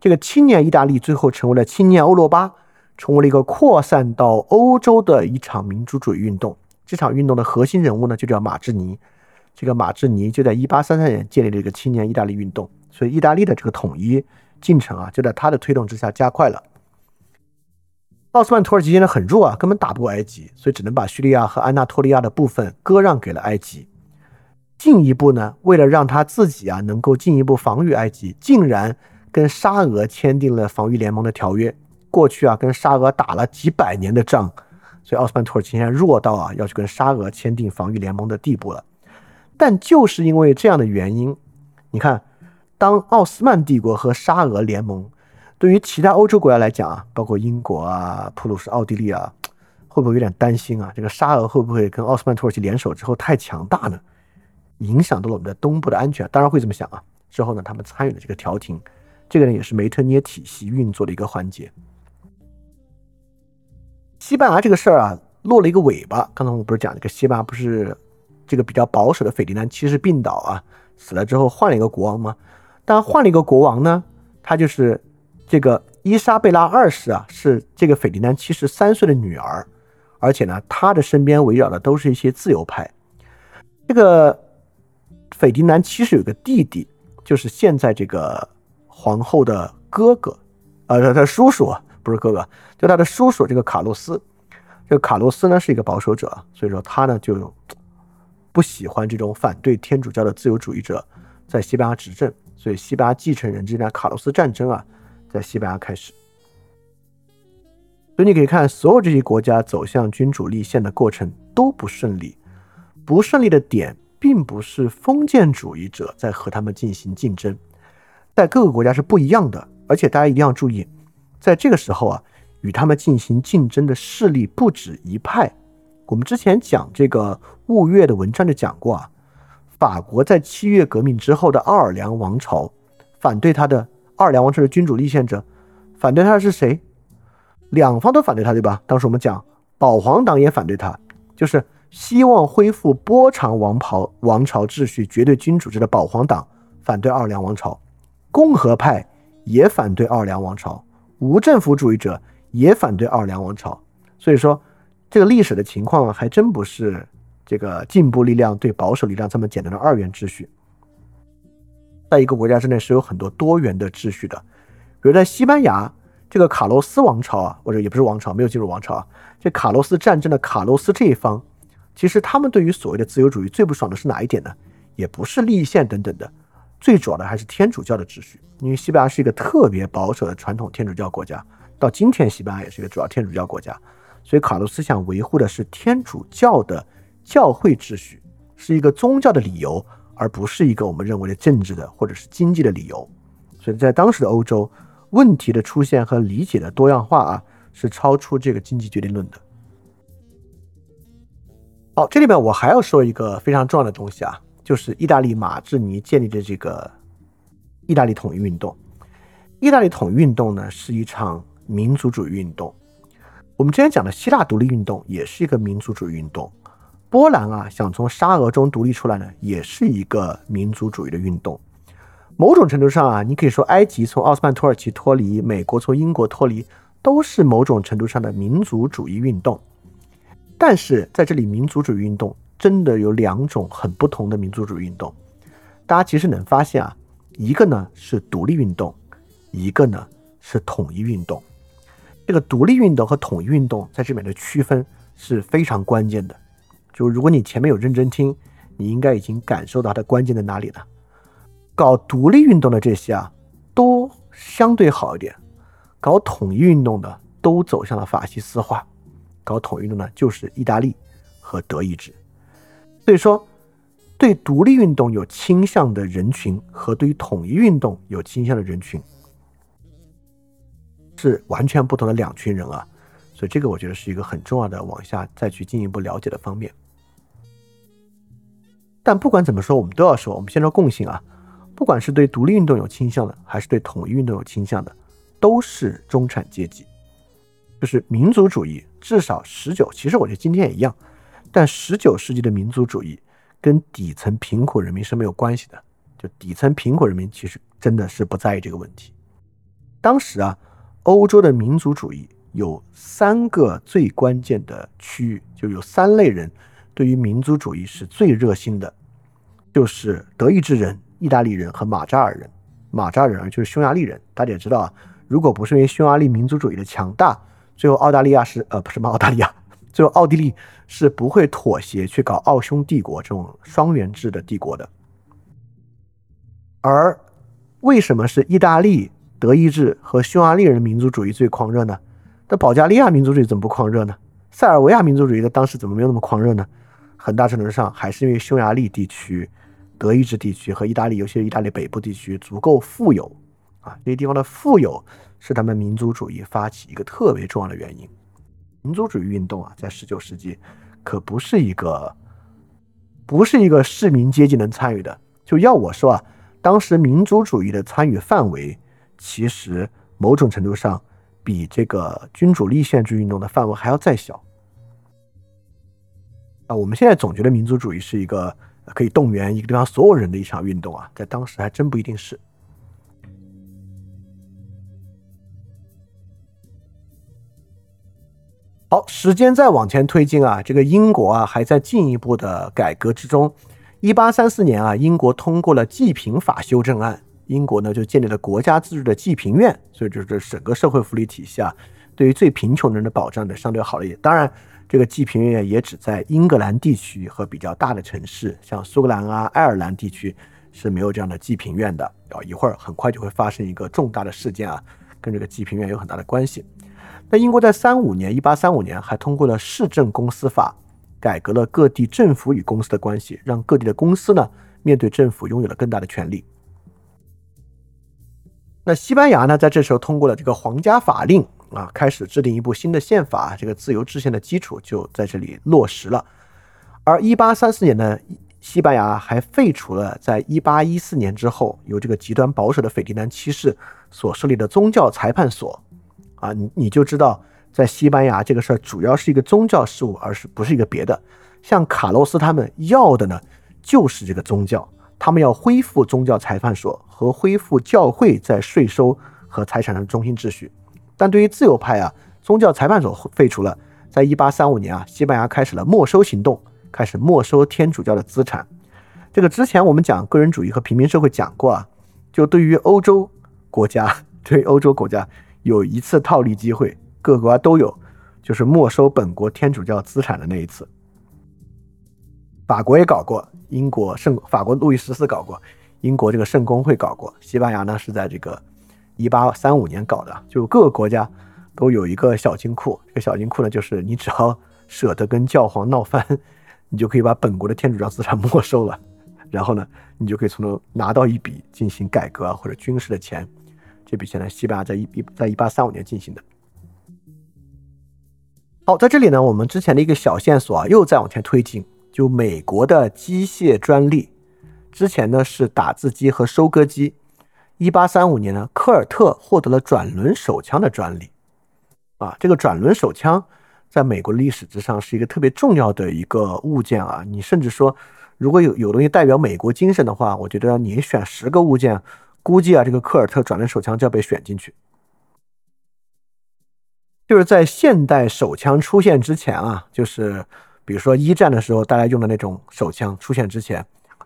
这个青年意大利最后成为了青年欧罗巴，成为了一个扩散到欧洲的一场民主主义运动。这场运动的核心人物呢，就叫马志尼。这个马志尼就在一八三三年建立了一个青年意大利运动，所以意大利的这个统一进程啊，就在他的推动之下加快了。奥斯曼土耳其现在很弱啊，根本打不过埃及，所以只能把叙利亚和安纳托利亚的部分割让给了埃及。进一步呢，为了让他自己啊能够进一步防御埃及，竟然跟沙俄签订了防御联盟的条约。过去啊跟沙俄打了几百年的仗，所以奥斯曼土耳其现在弱到啊要去跟沙俄签订防御联盟的地步了。但就是因为这样的原因，你看，当奥斯曼帝国和沙俄联盟，对于其他欧洲国家来讲啊，包括英国啊、普鲁士、奥地利啊，会不会有点担心啊？这个沙俄会不会跟奥斯曼土耳其联手之后太强大呢？影响到了我们的东部的安全？当然会这么想啊。之后呢，他们参与了这个调停，这个呢也是梅特涅体系运作的一个环节。西班牙这个事儿啊，落了一个尾巴。刚才我不是讲这个西班牙不是？这个比较保守的斐迪南七世病倒啊，死了之后换了一个国王吗？但换了一个国王呢，他就是这个伊莎贝拉二世啊，是这个斐迪南七十三岁的女儿，而且呢，他的身边围绕的都是一些自由派。这个斐迪南七世有个弟弟，就是现在这个皇后的哥哥，呃，他他叔叔不是哥哥，就他的叔叔这个卡洛斯。这个卡洛斯呢是一个保守者，所以说他呢就。不喜欢这种反对天主教的自由主义者在西班牙执政，所以西班牙继承人之间的卡洛斯战争啊，在西班牙开始。所以你可以看，所有这些国家走向君主立宪的过程都不顺利。不顺利的点，并不是封建主义者在和他们进行竞争，在各个国家是不一样的。而且大家一定要注意，在这个时候啊，与他们进行竞争的势力不止一派。我们之前讲这个雾月的文章就讲过啊，法国在七月革命之后的奥尔良王朝，反对他的奥尔良王朝的君主立宪者，反对他的是谁？两方都反对他，对吧？当时我们讲保皇党也反对他，就是希望恢复波长王朝王朝秩序、绝对君主制的保皇党反对奥尔良王朝，共和派也反对奥尔良王朝，无政府主义者也反对奥尔良王朝，所以说。这个历史的情况还真不是这个进步力量对保守力量这么简单的二元秩序，在一个国家之内是有很多多元的秩序的。比如在西班牙，这个卡洛斯王朝啊，或者也不是王朝，没有进入王朝啊，这卡洛斯战争的卡洛斯这一方，其实他们对于所谓的自由主义最不爽的是哪一点呢？也不是立宪等等的，最主要的还是天主教的秩序。因为西班牙是一个特别保守的传统天主教国家，到今天西班牙也是一个主要天主教国家。所以卡洛斯想维护的是天主教的教会秩序，是一个宗教的理由，而不是一个我们认为的政治的或者是经济的理由。所以在当时的欧洲，问题的出现和理解的多样化啊，是超出这个经济决定论的。好，这里面我还要说一个非常重要的东西啊，就是意大利马志尼建立的这个意大利统一运动。意大利统一运动呢，是一场民族主义运动。我们之前讲的希腊独立运动也是一个民族主义运动，波兰啊想从沙俄中独立出来呢，也是一个民族主义的运动。某种程度上啊，你可以说埃及从奥斯曼土耳其脱离，美国从英国脱离，都是某种程度上的民族主义运动。但是在这里，民族主义运动真的有两种很不同的民族主义运动。大家其实能发现啊，一个呢是独立运动，一个呢是统一运动。这个独立运动和统一运动在这边的区分是非常关键的。就如果你前面有认真听，你应该已经感受到它的关键在哪里了。搞独立运动的这些啊，都相对好一点；搞统一运动的都走向了法西斯化。搞统一运动呢，就是意大利和德意志。所以说，对独立运动有倾向的人群和对于统一运动有倾向的人群，是完全不同的两群人啊。所以这个我觉得是一个很重要的往下再去进一步了解的方面。但不管怎么说，我们都要说，我们先说共性啊。不管是对独立运动有倾向的，还是对统一运动有倾向的，都是中产阶级，就是民族主义。至少十九，其实我觉得今天也一样，但十九世纪的民族主义跟底层贫苦人民是没有关系的。就底层贫苦人民其实真的是不在意这个问题。当时啊，欧洲的民族主义有三个最关键的区域，就有三类人对于民族主义是最热心的，就是德意志人。意大利人和马扎尔人，马扎尔人就是匈牙利人。大家也知道啊，如果不是因为匈牙利民族主义的强大，最后澳大利亚是呃不是吗？澳大利亚 最后奥地利是不会妥协去搞奥匈帝国这种双元制的帝国的。而为什么是意大利、德意志和匈牙利人民族主义最狂热呢？那保加利亚民族主义怎么不狂热呢？塞尔维亚民族主义的当时怎么没有那么狂热呢？很大程度上还是因为匈牙利地区。德意志地区和意大利，尤其是意大利北部地区足够富有啊，这些地方的富有是他们民族主义发起一个特别重要的原因。民族主义运动啊，在十九世纪可不是一个不是一个市民阶级能参与的。就要我说啊，当时民族主义的参与范围其实某种程度上比这个君主立宪制运动的范围还要再小。啊，我们现在总觉得民族主义是一个。可以动员一个地方所有人的一场运动啊，在当时还真不一定是。好，时间再往前推进啊，这个英国啊还在进一步的改革之中。一八三四年啊，英国通过了济贫法修正案，英国呢就建立了国家自治的济贫院，所以就是整个社会福利体系啊，对于最贫穷人的保障呢相对好了一点。当然。这个济贫院也只在英格兰地区和比较大的城市，像苏格兰啊、爱尔兰地区是没有这样的济贫院的。啊，一会儿很快就会发生一个重大的事件啊，跟这个济贫院有很大的关系。那英国在三五年，一八三五年还通过了市政公司法，改革了各地政府与公司的关系，让各地的公司呢面对政府拥有了更大的权利。那西班牙呢，在这时候通过了这个皇家法令。啊，开始制定一部新的宪法，这个自由制宪的基础就在这里落实了。而一八三四年呢，西班牙还废除了在一八一四年之后由这个极端保守的斐迪南七世所设立的宗教裁判所。啊，你你就知道，在西班牙这个事儿主要是一个宗教事务，而是不是一个别的。像卡洛斯他们要的呢，就是这个宗教，他们要恢复宗教裁判所和恢复教会在税收和财产上的中心秩序。但对于自由派啊，宗教裁判所废除了。在一八三五年啊，西班牙开始了没收行动，开始没收天主教的资产。这个之前我们讲个人主义和平民社会讲过啊，就对于欧洲国家，对欧洲国家有一次套利机会，各国都有，就是没收本国天主教资产的那一次。法国也搞过，英国圣法国路易十四搞过，英国这个圣公会搞过，西班牙呢是在这个。一八三五年搞的，就各个国家都有一个小金库。这个小金库呢，就是你只要舍得跟教皇闹翻，你就可以把本国的天主教资产没收了，然后呢，你就可以从中拿到一笔进行改革或者军事的钱。这笔钱呢，西班牙在一在一八三五年进行的。好，在这里呢，我们之前的一个小线索啊，又再往前推进，就美国的机械专利，之前呢是打字机和收割机。一八三五年呢，科尔特获得了转轮手枪的专利。啊，这个转轮手枪在美国历史之上是一个特别重要的一个物件啊。你甚至说，如果有有东西代表美国精神的话，我觉得你选十个物件，估计啊，这个科尔特转轮手枪就要被选进去。就是在现代手枪出现之前啊，就是比如说一战的时候，大家用的那种手枪出现之前，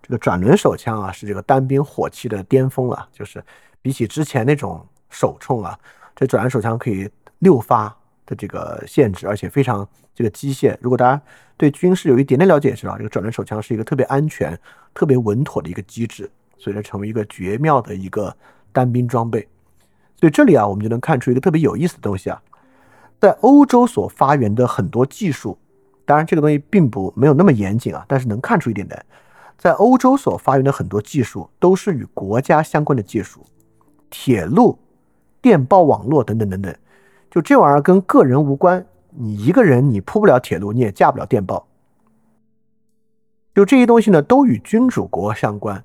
这个转轮手枪啊是这个单兵火器的巅峰了，就是比起之前那种手冲啊，这转轮手枪可以六发的这个限制，而且非常这个机械。如果大家对军事有一点点了解，也知道这个转轮手枪是一个特别安全、特别稳妥的一个机制，所以它成为一个绝妙的一个单兵装备。所以这里啊，我们就能看出一个特别有意思的东西啊，在欧洲所发源的很多技术。当然，这个东西并不没有那么严谨啊，但是能看出一点的，在欧洲所发源的很多技术都是与国家相关的技术，铁路、电报网络等等等等，就这玩意儿跟个人无关，你一个人你铺不了铁路，你也架不了电报，就这些东西呢都与君主国相关，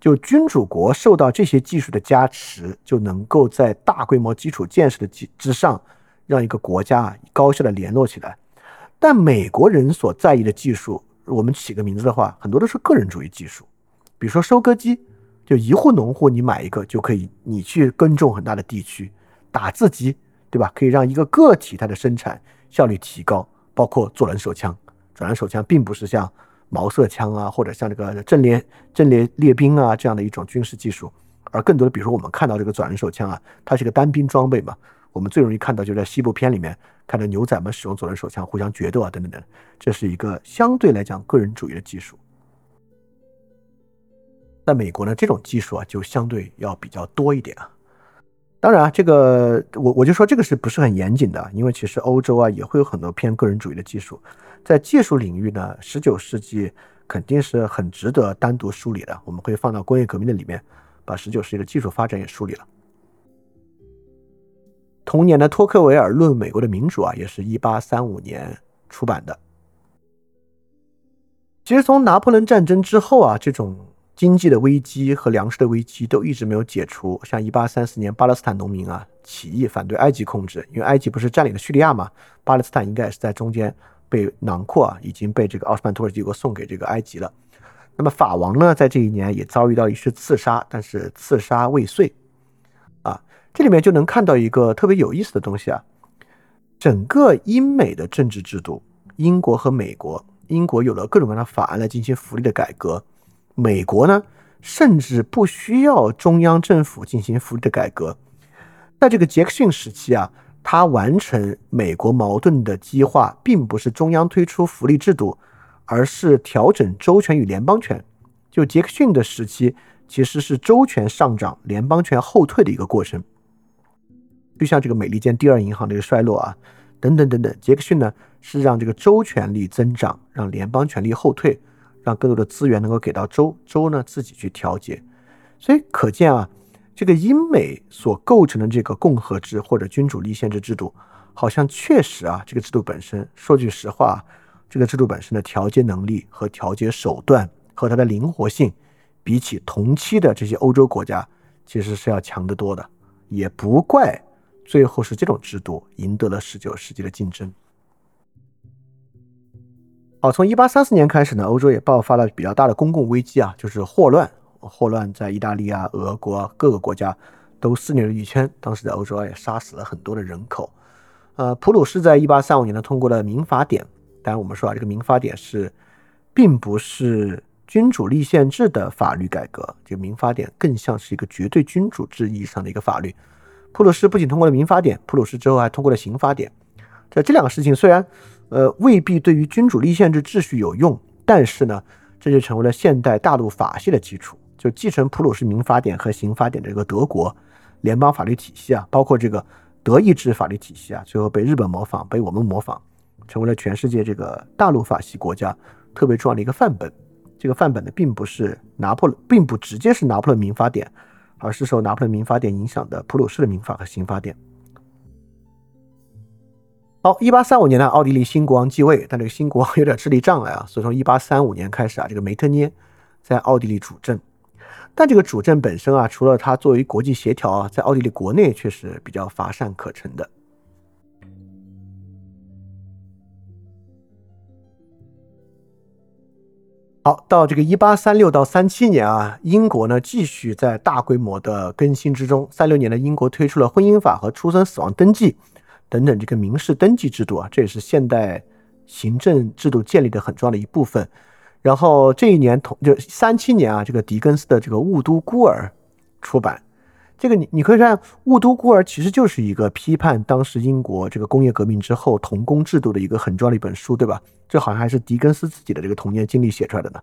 就君主国受到这些技术的加持，就能够在大规模基础建设的基之上，让一个国家高效的联络起来。但美国人所在意的技术，我们起个名字的话，很多都是个人主义技术。比如说收割机，就一户农户你买一个就可以，你去耕种很大的地区。打字机，对吧？可以让一个个体它的生产效率提高。包括左轮手枪，左轮手枪并不是像毛瑟枪啊，或者像这个阵列阵列列兵啊这样的一种军事技术，而更多的，比如说我们看到这个转轮手枪啊，它是个单兵装备嘛。我们最容易看到就在西部片里面。看到牛仔们使用左轮手枪互相决斗啊，等等等，这是一个相对来讲个人主义的技术。在美国呢，这种技术啊就相对要比较多一点啊。当然啊，这个我我就说这个是不是很严谨的？因为其实欧洲啊也会有很多偏个人主义的技术。在技术领域呢，十九世纪肯定是很值得单独梳理的。我们会放到工业革命的里面，把十九世纪的技术发展也梳理了。同年的托克维尔论美国的民主啊，也是一八三五年出版的。其实从拿破仑战争之后啊，这种经济的危机和粮食的危机都一直没有解除。像一八三四年巴勒斯坦农民啊起义反对埃及控制，因为埃及不是占领了叙利亚嘛，巴勒斯坦应该也是在中间被囊括啊，已经被这个奥斯曼土耳其帝国送给这个埃及了。那么法王呢，在这一年也遭遇到一次刺杀，但是刺杀未遂。这里面就能看到一个特别有意思的东西啊，整个英美的政治制度，英国和美国，英国有了各种各样的法案来进行福利的改革，美国呢，甚至不需要中央政府进行福利的改革，在这个杰克逊时期啊，他完成美国矛盾的激化，并不是中央推出福利制度，而是调整州权与联邦权。就杰克逊的时期，其实是州权上涨，联邦权后退的一个过程。就像这个美利坚第二银行的一个衰落啊，等等等等，杰克逊呢是让这个州权力增长，让联邦权力后退，让更多的资源能够给到州，州呢自己去调节。所以可见啊，这个英美所构成的这个共和制或者君主立宪制制度，好像确实啊，这个制度本身，说句实话，这个制度本身的调节能力和调节手段和它的灵活性，比起同期的这些欧洲国家，其实是要强得多的，也不怪。最后是这种制度赢得了十九世纪的竞争。好，从一八三四年开始呢，欧洲也爆发了比较大的公共危机啊，就是霍乱。霍乱在意大利啊、俄国各个国家都肆虐了一圈，当时在欧洲也杀死了很多的人口。呃，普鲁士在一八三五年呢通过了民法典，当然我们说啊，这个民法典是并不是君主立宪制的法律改革，这个民法典更像是一个绝对君主制意义上的一个法律。普鲁士不仅通过了民法典，普鲁士之后还通过了刑法典。这这两个事情虽然，呃，未必对于君主立宪制秩序有用，但是呢，这就成为了现代大陆法系的基础。就继承普鲁士民法典和刑法典的这个德国联邦法律体系啊，包括这个德意志法律体系啊，最后被日本模仿，被我们模仿，成为了全世界这个大陆法系国家特别重要的一个范本。这个范本呢，并不是拿破仑，并不直接是拿破仑民法典。而是受拿破仑民法典影响的普鲁士的民法和刑法典。好，一八三五年呢，奥地利新国王继位，但这个新国王有点智力障碍啊，所以从一八三五年开始啊，这个梅特涅在奥地利主政。但这个主政本身啊，除了他作为国际协调啊，在奥地利国内却是比较乏善可陈的。好，到这个一八三六到三七年啊，英国呢继续在大规模的更新之中。三六年呢，英国推出了婚姻法和出生死亡登记等等这个民事登记制度啊，这也是现代行政制度建立的很重要的一部分。然后这一年同就三七年啊，这个狄更斯的这个《雾都孤儿》出版。这个你你可以看，《雾都孤儿》其实就是一个批判当时英国这个工业革命之后童工制度的一个很重要的一本书，对吧？这好像还是狄更斯自己的这个童年经历写出来的呢。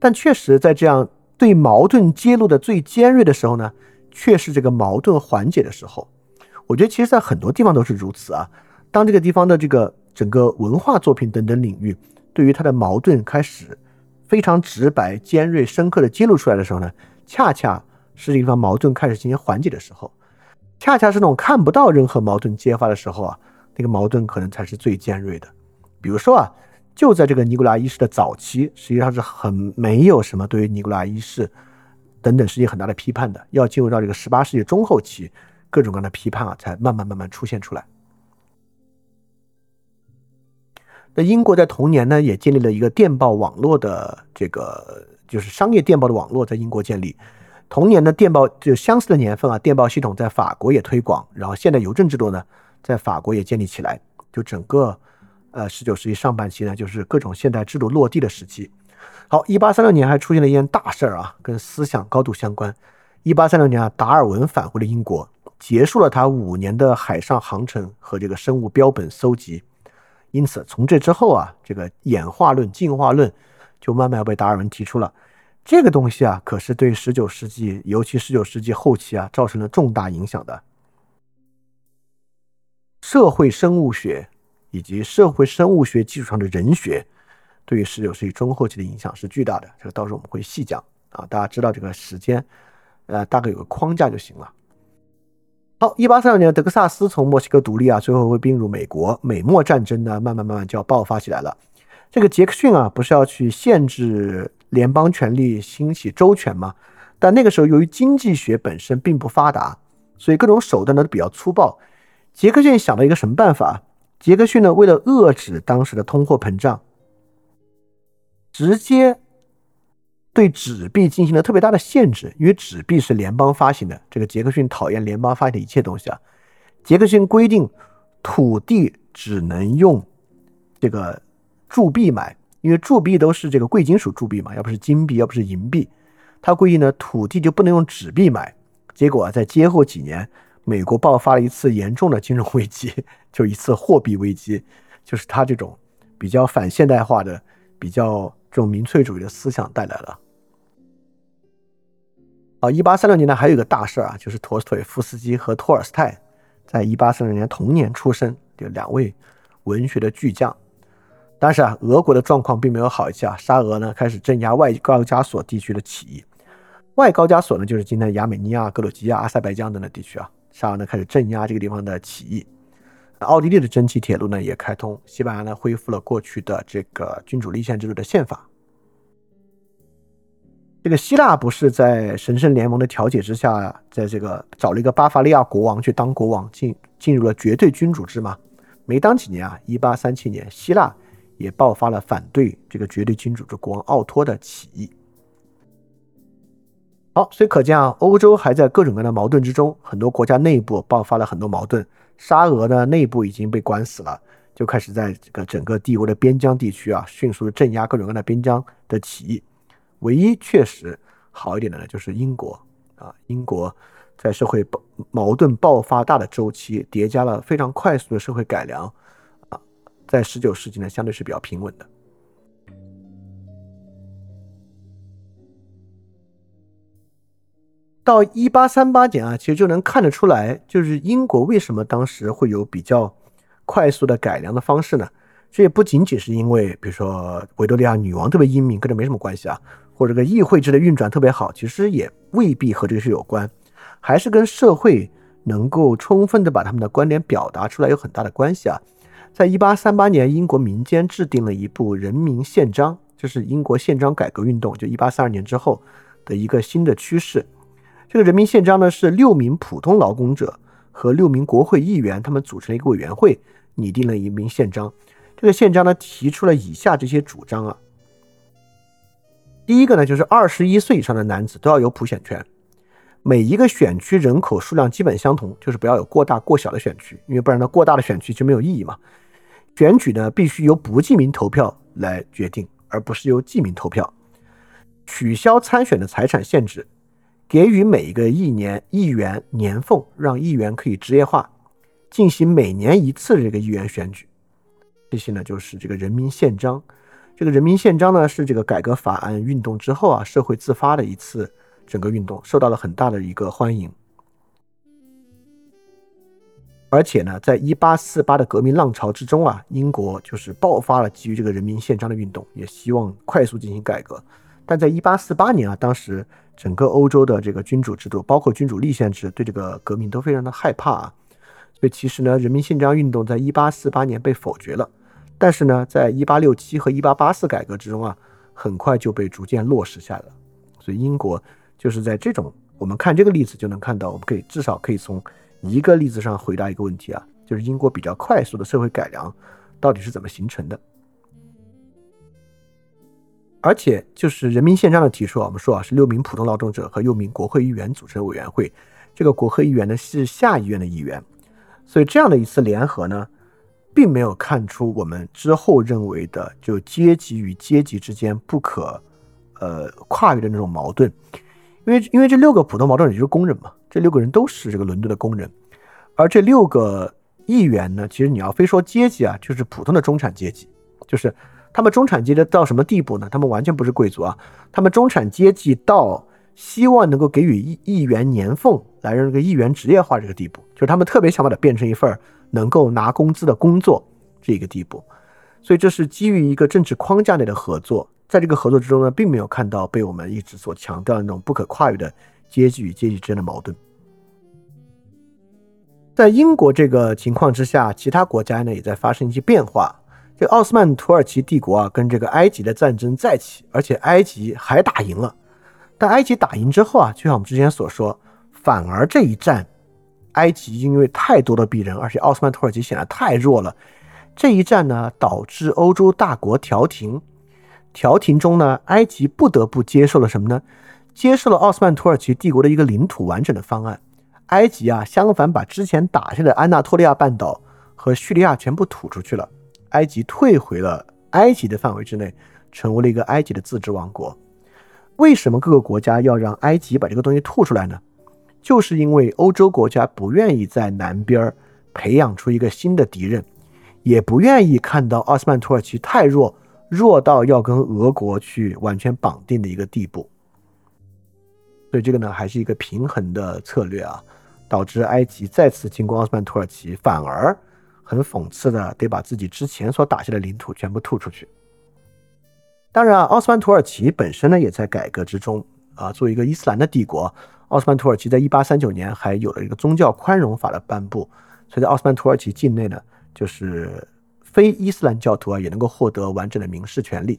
但确实在这样对矛盾揭露的最尖锐的时候呢，却是这个矛盾缓解的时候。我觉得其实，在很多地方都是如此啊。当这个地方的这个整个文化作品等等领域，对于它的矛盾开始非常直白、尖锐、深刻的揭露出来的时候呢？恰恰是这个地方矛盾开始进行缓解的时候，恰恰是那种看不到任何矛盾揭发的时候啊，那个矛盾可能才是最尖锐的。比如说啊，就在这个尼古拉一世的早期，实际上是很没有什么对于尼古拉一世等等事情很大的批判的。要进入到这个十八世纪中后期，各种各样的批判啊，才慢慢慢慢出现出来。那英国在同年呢，也建立了一个电报网络的这个。就是商业电报的网络在英国建立，同年的电报就相似的年份啊，电报系统在法国也推广，然后现代邮政制度呢，在法国也建立起来。就整个呃十九世纪上半期呢，就是各种现代制度落地的时期。好，一八三六年还出现了一件大事儿啊，跟思想高度相关。一八三六年啊，达尔文返回了英国，结束了他五年的海上航程和这个生物标本搜集。因此，从这之后啊，这个演化论、进化论。就慢慢要被达尔文提出了，这个东西啊，可是对十九世纪，尤其十九世纪后期啊，造成了重大影响的。社会生物学以及社会生物学基础上的人学，对于十九世纪中后期的影响是巨大的。这个到时候我们会细讲啊，大家知道这个时间，呃，大概有个框架就行了。好，一八三六年，德克萨斯从墨西哥独立啊，最后会并入美国，美墨战争呢，慢慢慢慢就要爆发起来了。这个杰克逊啊，不是要去限制联邦权力兴起州权吗？但那个时候，由于经济学本身并不发达，所以各种手段呢都比较粗暴。杰克逊想了一个什么办法？杰克逊呢，为了遏制当时的通货膨胀，直接对纸币进行了特别大的限制，因为纸币是联邦发行的。这个杰克逊讨厌联邦发行的一切东西啊。杰克逊规定，土地只能用这个。铸币买，因为铸币都是这个贵金属铸币嘛，要不是金币，要不是银币，他规定呢，土地就不能用纸币买。结果啊，在接后几年，美国爆发了一次严重的金融危机，就一次货币危机，就是他这种比较反现代化的、比较这种民粹主义的思想带来了。啊，一八三六年呢，还有一个大事儿啊，就是陀思妥耶夫斯基和托尔斯泰在一八三六年同年出生，就两位文学的巨匠。但是啊，俄国的状况并没有好一些啊。沙俄呢开始镇压外高加索地区的起义，外高加索呢就是今天的亚美尼亚、格鲁吉亚、阿塞拜疆等等地区啊。沙俄呢开始镇压这个地方的起义。奥地利的蒸汽铁路呢也开通，西班牙呢恢复了过去的这个君主立宪制度的宪法。这个希腊不是在神圣联盟的调解之下，在这个找了一个巴伐利亚国王去当国王，进进入了绝对君主制吗？没当几年啊，一八三七年，希腊。也爆发了反对这个绝对君主制国王奥托的起义。好，所以可见啊，欧洲还在各种各样的矛盾之中，很多国家内部爆发了很多矛盾。沙俄呢，内部已经被关死了，就开始在这个整个帝国的边疆地区啊，迅速的镇压各种各样的边疆的起义。唯一确实好一点的呢，就是英国啊，英国在社会爆矛盾爆发大的周期，叠加了非常快速的社会改良。在十九世纪呢，相对是比较平稳的。到一八三八年啊，其实就能看得出来，就是英国为什么当时会有比较快速的改良的方式呢？这也不仅仅是因为，比如说维多利亚女王特别英明，跟这没什么关系啊，或者这个议会制的运转特别好，其实也未必和这个是有关，还是跟社会能够充分的把他们的观点表达出来有很大的关系啊。在一八三八年，英国民间制定了一部人民宪章，这是英国宪章改革运动，就一八三二年之后的一个新的趋势。这个人民宪章呢，是六名普通劳工者和六名国会议员他们组成了一个委员会，拟定了一名宪章。这个宪章呢，提出了以下这些主张啊。第一个呢，就是二十一岁以上的男子都要有普选权，每一个选区人口数量基本相同，就是不要有过大过小的选区，因为不然呢，过大的选区就没有意义嘛。选举呢必须由不记名投票来决定，而不是由记名投票。取消参选的财产限制，给予每一个议年议员年俸，让议员可以职业化，进行每年一次的这个议员选举。这些呢就是这个人民宪章。这个人民宪章呢是这个改革法案运动之后啊，社会自发的一次整个运动，受到了很大的一个欢迎。而且呢，在一八四八的革命浪潮之中啊，英国就是爆发了基于这个人民宪章的运动，也希望快速进行改革。但在一八四八年啊，当时整个欧洲的这个君主制度，包括君主立宪制，对这个革命都非常的害怕啊。所以其实呢，人民宪章运动在一八四八年被否决了。但是呢，在一八六七和一八八四改革之中啊，很快就被逐渐落实下来了。所以英国就是在这种，我们看这个例子就能看到，我们可以至少可以从一个例子上回答一个问题啊，就是英国比较快速的社会改良到底是怎么形成的。而且就是人民宪章的提出啊，我们说啊是六名普通劳动者和六名国会议员组成委员会，这个国会议员呢是下议院的议员，所以这样的一次联合呢，并没有看出我们之后认为的就阶级与阶级之间不可呃跨越的那种矛盾，因为因为这六个普通劳动者就是工人嘛，这六个人都是这个伦敦的工人，而这六个议员呢，其实你要非说阶级啊，就是普通的中产阶级，就是。他们中产阶级到什么地步呢？他们完全不是贵族啊，他们中产阶级到希望能够给予议议员年俸，来让这个议员职业化这个地步，就是他们特别想把它变成一份能够拿工资的工作这个地步。所以这是基于一个政治框架内的合作，在这个合作之中呢，并没有看到被我们一直所强调的那种不可跨越的阶级与阶级之间的矛盾。在英国这个情况之下，其他国家呢也在发生一些变化。这奥斯曼土耳其帝国啊，跟这个埃及的战争再起，而且埃及还打赢了。但埃及打赢之后啊，就像我们之前所说，反而这一战，埃及因为太多的敌人，而且奥斯曼土耳其显得太弱了。这一战呢，导致欧洲大国调停。调停中呢，埃及不得不接受了什么呢？接受了奥斯曼土耳其帝国的一个领土完整的方案。埃及啊，相反把之前打下的安纳托利亚半岛和叙利亚全部吐出去了。埃及退回了埃及的范围之内，成为了一个埃及的自治王国。为什么各个国家要让埃及把这个东西吐出来呢？就是因为欧洲国家不愿意在南边培养出一个新的敌人，也不愿意看到奥斯曼土耳其太弱，弱到要跟俄国去完全绑定的一个地步。所以这个呢，还是一个平衡的策略啊，导致埃及再次进攻奥斯曼土耳其，反而。很讽刺的，得把自己之前所打下的领土全部吐出去。当然啊，奥斯曼土耳其本身呢也在改革之中啊。作为一个伊斯兰的帝国，奥斯曼土耳其在一八三九年还有了一个宗教宽容法的颁布，所以在奥斯曼土耳其境内呢，就是非伊斯兰教徒啊也能够获得完整的民事权利。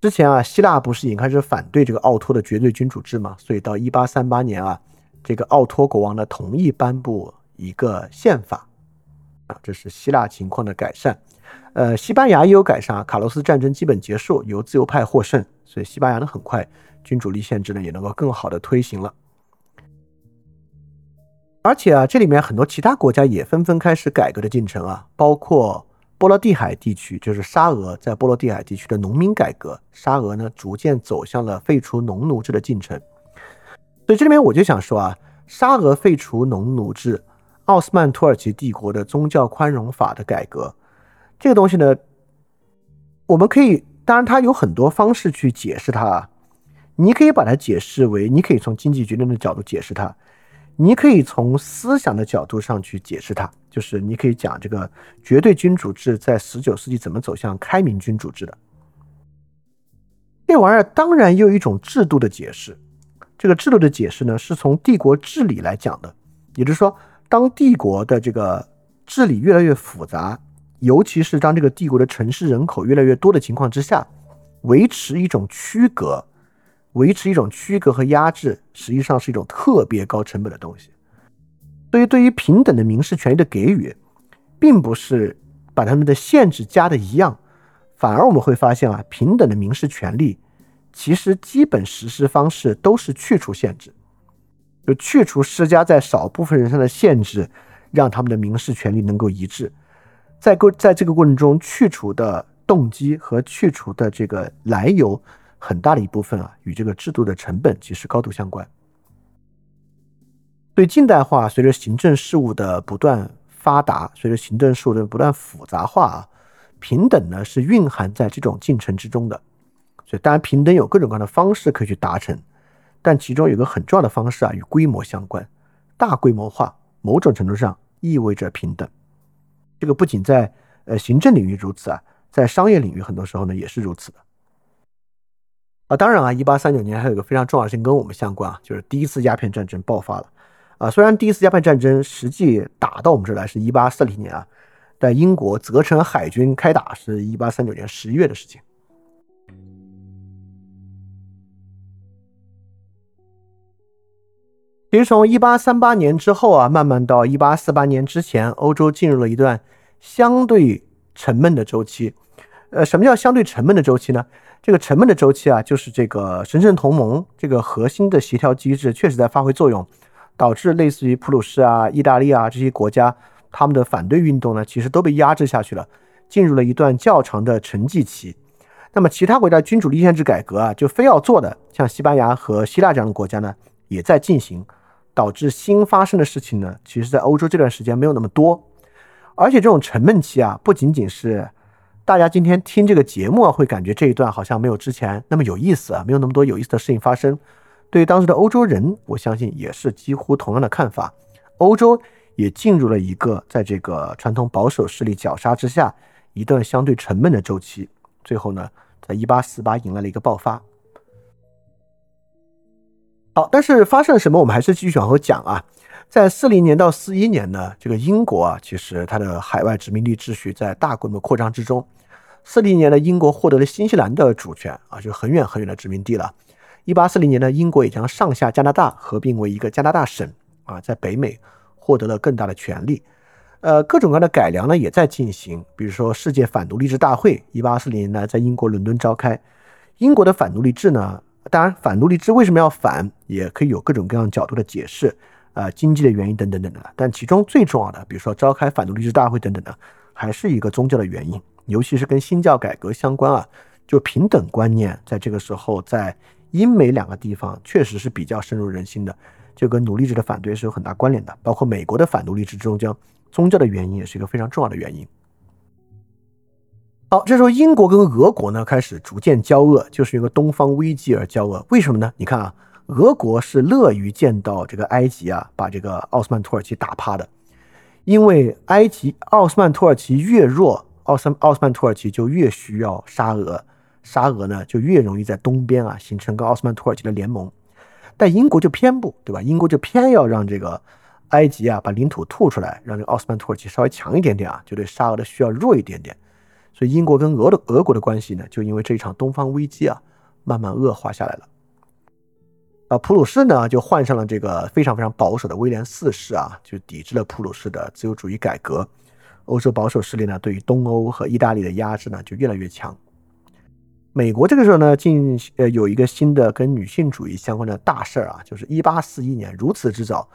之前啊，希腊不是已经开始反对这个奥托的绝对君主制吗？所以到一八三八年啊，这个奥托国王呢同意颁布。一个宪法啊，这是希腊情况的改善。呃，西班牙也有改善，卡洛斯战争基本结束，由自由派获胜，所以西班牙呢很快君主立宪制呢也能够更好的推行了。而且啊，这里面很多其他国家也纷纷开始改革的进程啊，包括波罗的海地区，就是沙俄在波罗的海地区的农民改革，沙俄呢逐渐走向了废除农奴制的进程。所以这里面我就想说啊，沙俄废除农奴制。奥斯曼土耳其帝国的宗教宽容法的改革，这个东西呢，我们可以，当然它有很多方式去解释它啊。你可以把它解释为，你可以从经济决定的角度解释它，你可以从思想的角度上去解释它，就是你可以讲这个绝对君主制在十九世纪怎么走向开明君主制的。这玩意儿当然也有一种制度的解释，这个制度的解释呢，是从帝国治理来讲的，也就是说。当帝国的这个治理越来越复杂，尤其是当这个帝国的城市人口越来越多的情况之下，维持一种区隔，维持一种区隔和压制，实际上是一种特别高成本的东西。所以，对于平等的民事权利的给予，并不是把他们的限制加的一样，反而我们会发现啊，平等的民事权利其实基本实施方式都是去除限制。就去除施加在少部分人上的限制，让他们的民事权利能够一致。在过在这个过程中，去除的动机和去除的这个来由，很大的一部分啊，与这个制度的成本其实高度相关。对近代化，随着行政事务的不断发达，随着行政事务的不断复杂化啊，平等呢是蕴含在这种进程之中的。所以，当然平等有各种各样的方式可以去达成，但其中有个很重要的方式啊，与规模相关。大规模化某种程度上意味着平等。这个不仅在呃行政领域如此啊，在商业领域很多时候呢也是如此的。啊，当然啊，一八三九年还有一个非常重要的事情跟我们相关啊，就是第一次鸦片战争爆发了。啊，虽然第一次鸦片战争实际打到我们这来是一八四零年啊，但英国责成海军开打是一八三九年十一月的事情。其实从一八三八年之后啊，慢慢到一八四八年之前，欧洲进入了一段相对沉闷的周期。呃，什么叫相对沉闷的周期呢？这个沉闷的周期啊，就是这个神圣同盟这个核心的协调机制确实在发挥作用，导致类似于普鲁士啊、意大利啊这些国家，他们的反对运动呢，其实都被压制下去了，进入了一段较长的沉寂期。那么其他国家君主立宪制改革啊，就非要做的，像西班牙和希腊这样的国家呢，也在进行。导致新发生的事情呢，其实，在欧洲这段时间没有那么多，而且这种沉闷期啊，不仅仅是大家今天听这个节目啊，会感觉这一段好像没有之前那么有意思啊，没有那么多有意思的事情发生。对于当时的欧洲人，我相信也是几乎同样的看法。欧洲也进入了一个在这个传统保守势力绞杀之下，一段相对沉闷的周期。最后呢，在一八四八迎来了一个爆发。好，但是发生了什么？我们还是继续往后讲啊。在四零年到四一年呢，这个英国啊，其实它的海外殖民地秩序在大规模扩张之中。四零年呢，英国获得了新西兰的主权啊，就很远很远的殖民地了。一八四零年呢，英国也将上下加拿大合并为一个加拿大省啊，在北美获得了更大的权利。呃，各种各样的改良呢也在进行，比如说世界反奴隶制大会，一八四零年呢在英国伦敦召开。英国的反奴隶制呢？当然，反奴隶制为什么要反，也可以有各种各样角度的解释，啊，经济的原因等等等等。但其中最重要的，比如说召开反奴隶制大会等等的，还是一个宗教的原因，尤其是跟新教改革相关啊，就平等观念在这个时候在英美两个地方确实是比较深入人心的，就跟奴隶制的反对是有很大关联的。包括美国的反奴隶制中间，宗教的原因也是一个非常重要的原因。好，这时候英国跟俄国呢开始逐渐交恶，就是一个东方危机而交恶。为什么呢？你看啊，俄国是乐于见到这个埃及啊把这个奥斯曼土耳其打趴的，因为埃及奥斯曼土耳其越弱，奥斯奥斯曼土耳其就越需要沙俄，沙俄呢就越容易在东边啊形成跟奥斯曼土耳其的联盟。但英国就偏不，对吧？英国就偏要让这个埃及啊把领土吐出来，让这个奥斯曼土耳其稍微强一点点啊，就对沙俄的需要弱一点点。所以英国跟俄的俄国的关系呢，就因为这一场东方危机啊，慢慢恶化下来了。啊，普鲁士呢就换上了这个非常非常保守的威廉四世啊，就抵制了普鲁士的自由主义改革。欧洲保守势力呢，对于东欧和意大利的压制呢就越来越强。美国这个时候呢，进呃有一个新的跟女性主义相关的大事儿啊，就是一八四一年如此之早，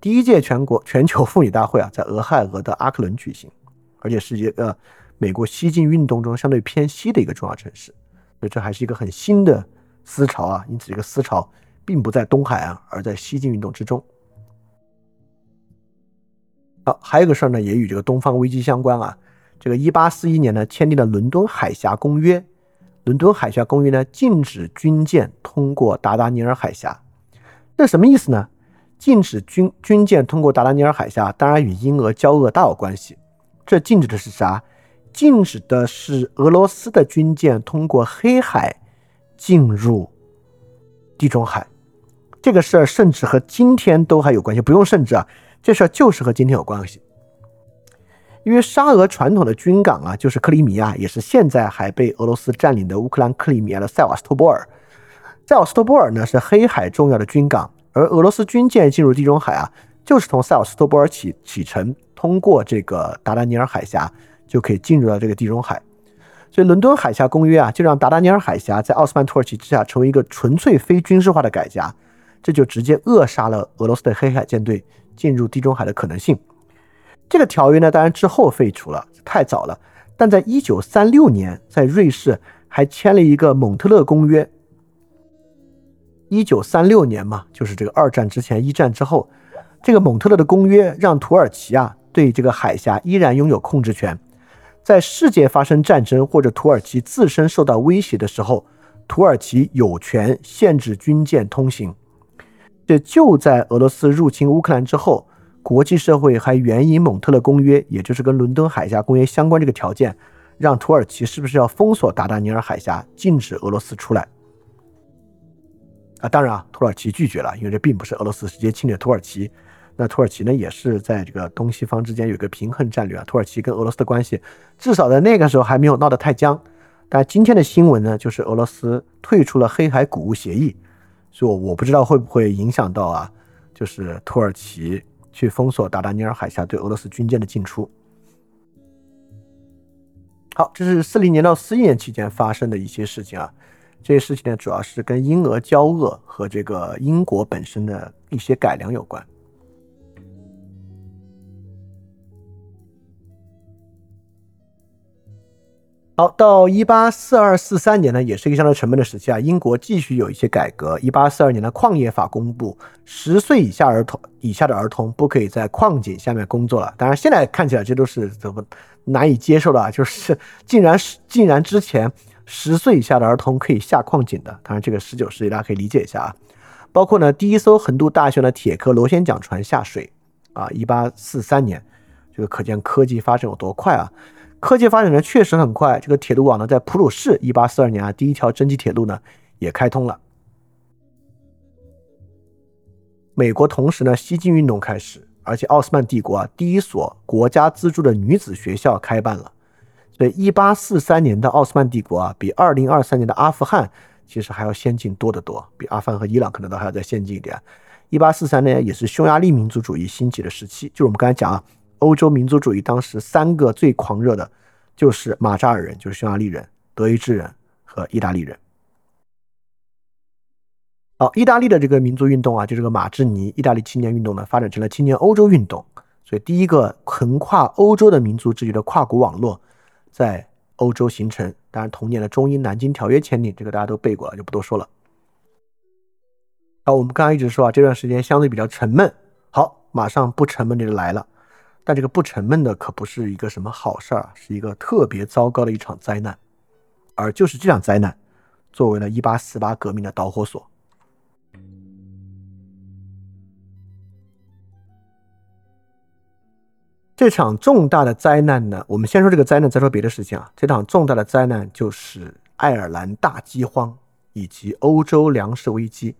第一届全国全球妇女大会啊，在俄亥俄的阿克伦举行，而且是一个。美国西进运动中相对偏西的一个重要城市，所以这还是一个很新的思潮啊。因此，这个思潮并不在东海岸，而在西进运动之中。好，还有个事儿呢，也与这个东方危机相关啊。这个一八四一年呢，签订了《伦敦海峡公约》。《伦敦海峡公约》呢，禁止军舰通过达达尼尔海峡。这什么意思呢？禁止军军舰通过达达尼尔海峡，当然与英俄交恶大有关系。这禁止的是啥？禁止的是俄罗斯的军舰通过黑海进入地中海，这个事儿甚至和今天都还有关系。不用甚至啊，这事儿就是和今天有关系。因为沙俄传统的军港啊，就是克里米亚，也是现在还被俄罗斯占领的乌克兰克里米亚的塞瓦斯托波尔。塞瓦斯托波尔呢是黑海重要的军港，而俄罗斯军舰进入地中海啊，就是从塞瓦斯托波尔起启程，通过这个达达尼尔海峡。就可以进入到这个地中海，所以伦敦海峡公约啊，就让达达尼尔海峡在奥斯曼土耳其之下成为一个纯粹非军事化的海峡，这就直接扼杀了俄罗斯的黑海舰队进入地中海的可能性。这个条约呢，当然之后废除了，太早了。但在一九三六年，在瑞士还签了一个蒙特勒公约。一九三六年嘛，就是这个二战之前、一战之后，这个蒙特勒的公约让土耳其啊对这个海峡依然拥有控制权，在世界发生战争或者土耳其自身受到威胁的时候，土耳其有权限制军舰通行。这就在俄罗斯入侵乌克兰之后，国际社会还援引蒙特勒公约，也就是跟伦敦海峡公约相关这个条件，让土耳其是不是要封锁达达尼尔海峡，禁止俄罗斯出来？啊，当然啊，土耳其拒绝了，因为这并不是俄罗斯直接侵略土耳其。那土耳其呢，也是在这个东西方之间有一个平衡战略啊。土耳其跟俄罗斯的关系，至少在那个时候还没有闹得太僵。但今天的新闻呢，就是俄罗斯退出了黑海谷物协议，所以我不知道会不会影响到啊，就是土耳其去封锁达达尼尔海峡对俄罗斯军舰的进出。好，这是四零年到四一年期间发生的一些事情啊。这些事情呢，主要是跟英俄交恶和这个英国本身的一些改良有关。好，到一八四二四三年呢，也是一个相当沉闷的时期啊。英国继续有一些改革。一八四二年的矿业法公布，十岁以下儿童以下的儿童不可以在矿井下面工作了。当然，现在看起来这都是怎么难以接受的啊，就是竟然是竟然之前。十岁以下的儿童可以下矿井的，当然这个十九世纪大家可以理解一下啊。包括呢，第一艘横渡大西洋的铁壳螺旋桨船下水啊，一八四三年，这个可见科技发展有多快啊！科技发展的确实很快。这个铁路网呢，在普鲁士，一八四二年啊，第一条蒸汽铁路呢也开通了。美国同时呢，西进运动开始，而且奥斯曼帝国啊，第一所国家资助的女子学校开办了。所以，一八四三年的奥斯曼帝国啊，比二零二三年的阿富汗其实还要先进多得多，比阿富汗和伊朗可能都还要再先进一点。一八四三年也是匈牙利民族主义兴起的时期，就是我们刚才讲啊，欧洲民族主义当时三个最狂热的，就是马扎尔人，就是匈牙利人、德意志人和意大利人。好，意大利的这个民族运动啊，就这个马志尼意大利青年运动呢，发展成了青年欧洲运动。所以，第一个横跨欧洲的民族秩序的跨国网络。在欧洲形成，当然同年的中英南京条约签订，这个大家都背过了，就不多说了。好，我们刚刚一直说啊，这段时间相对比较沉闷。好，马上不沉闷的就来了，但这个不沉闷的可不是一个什么好事儿，是一个特别糟糕的一场灾难。而就是这场灾难，作为了一八四八革命的导火索。这场重大的灾难呢，我们先说这个灾难，再说别的事情啊。这场重大的灾难就是爱尔兰大饥荒以及欧洲粮食危机。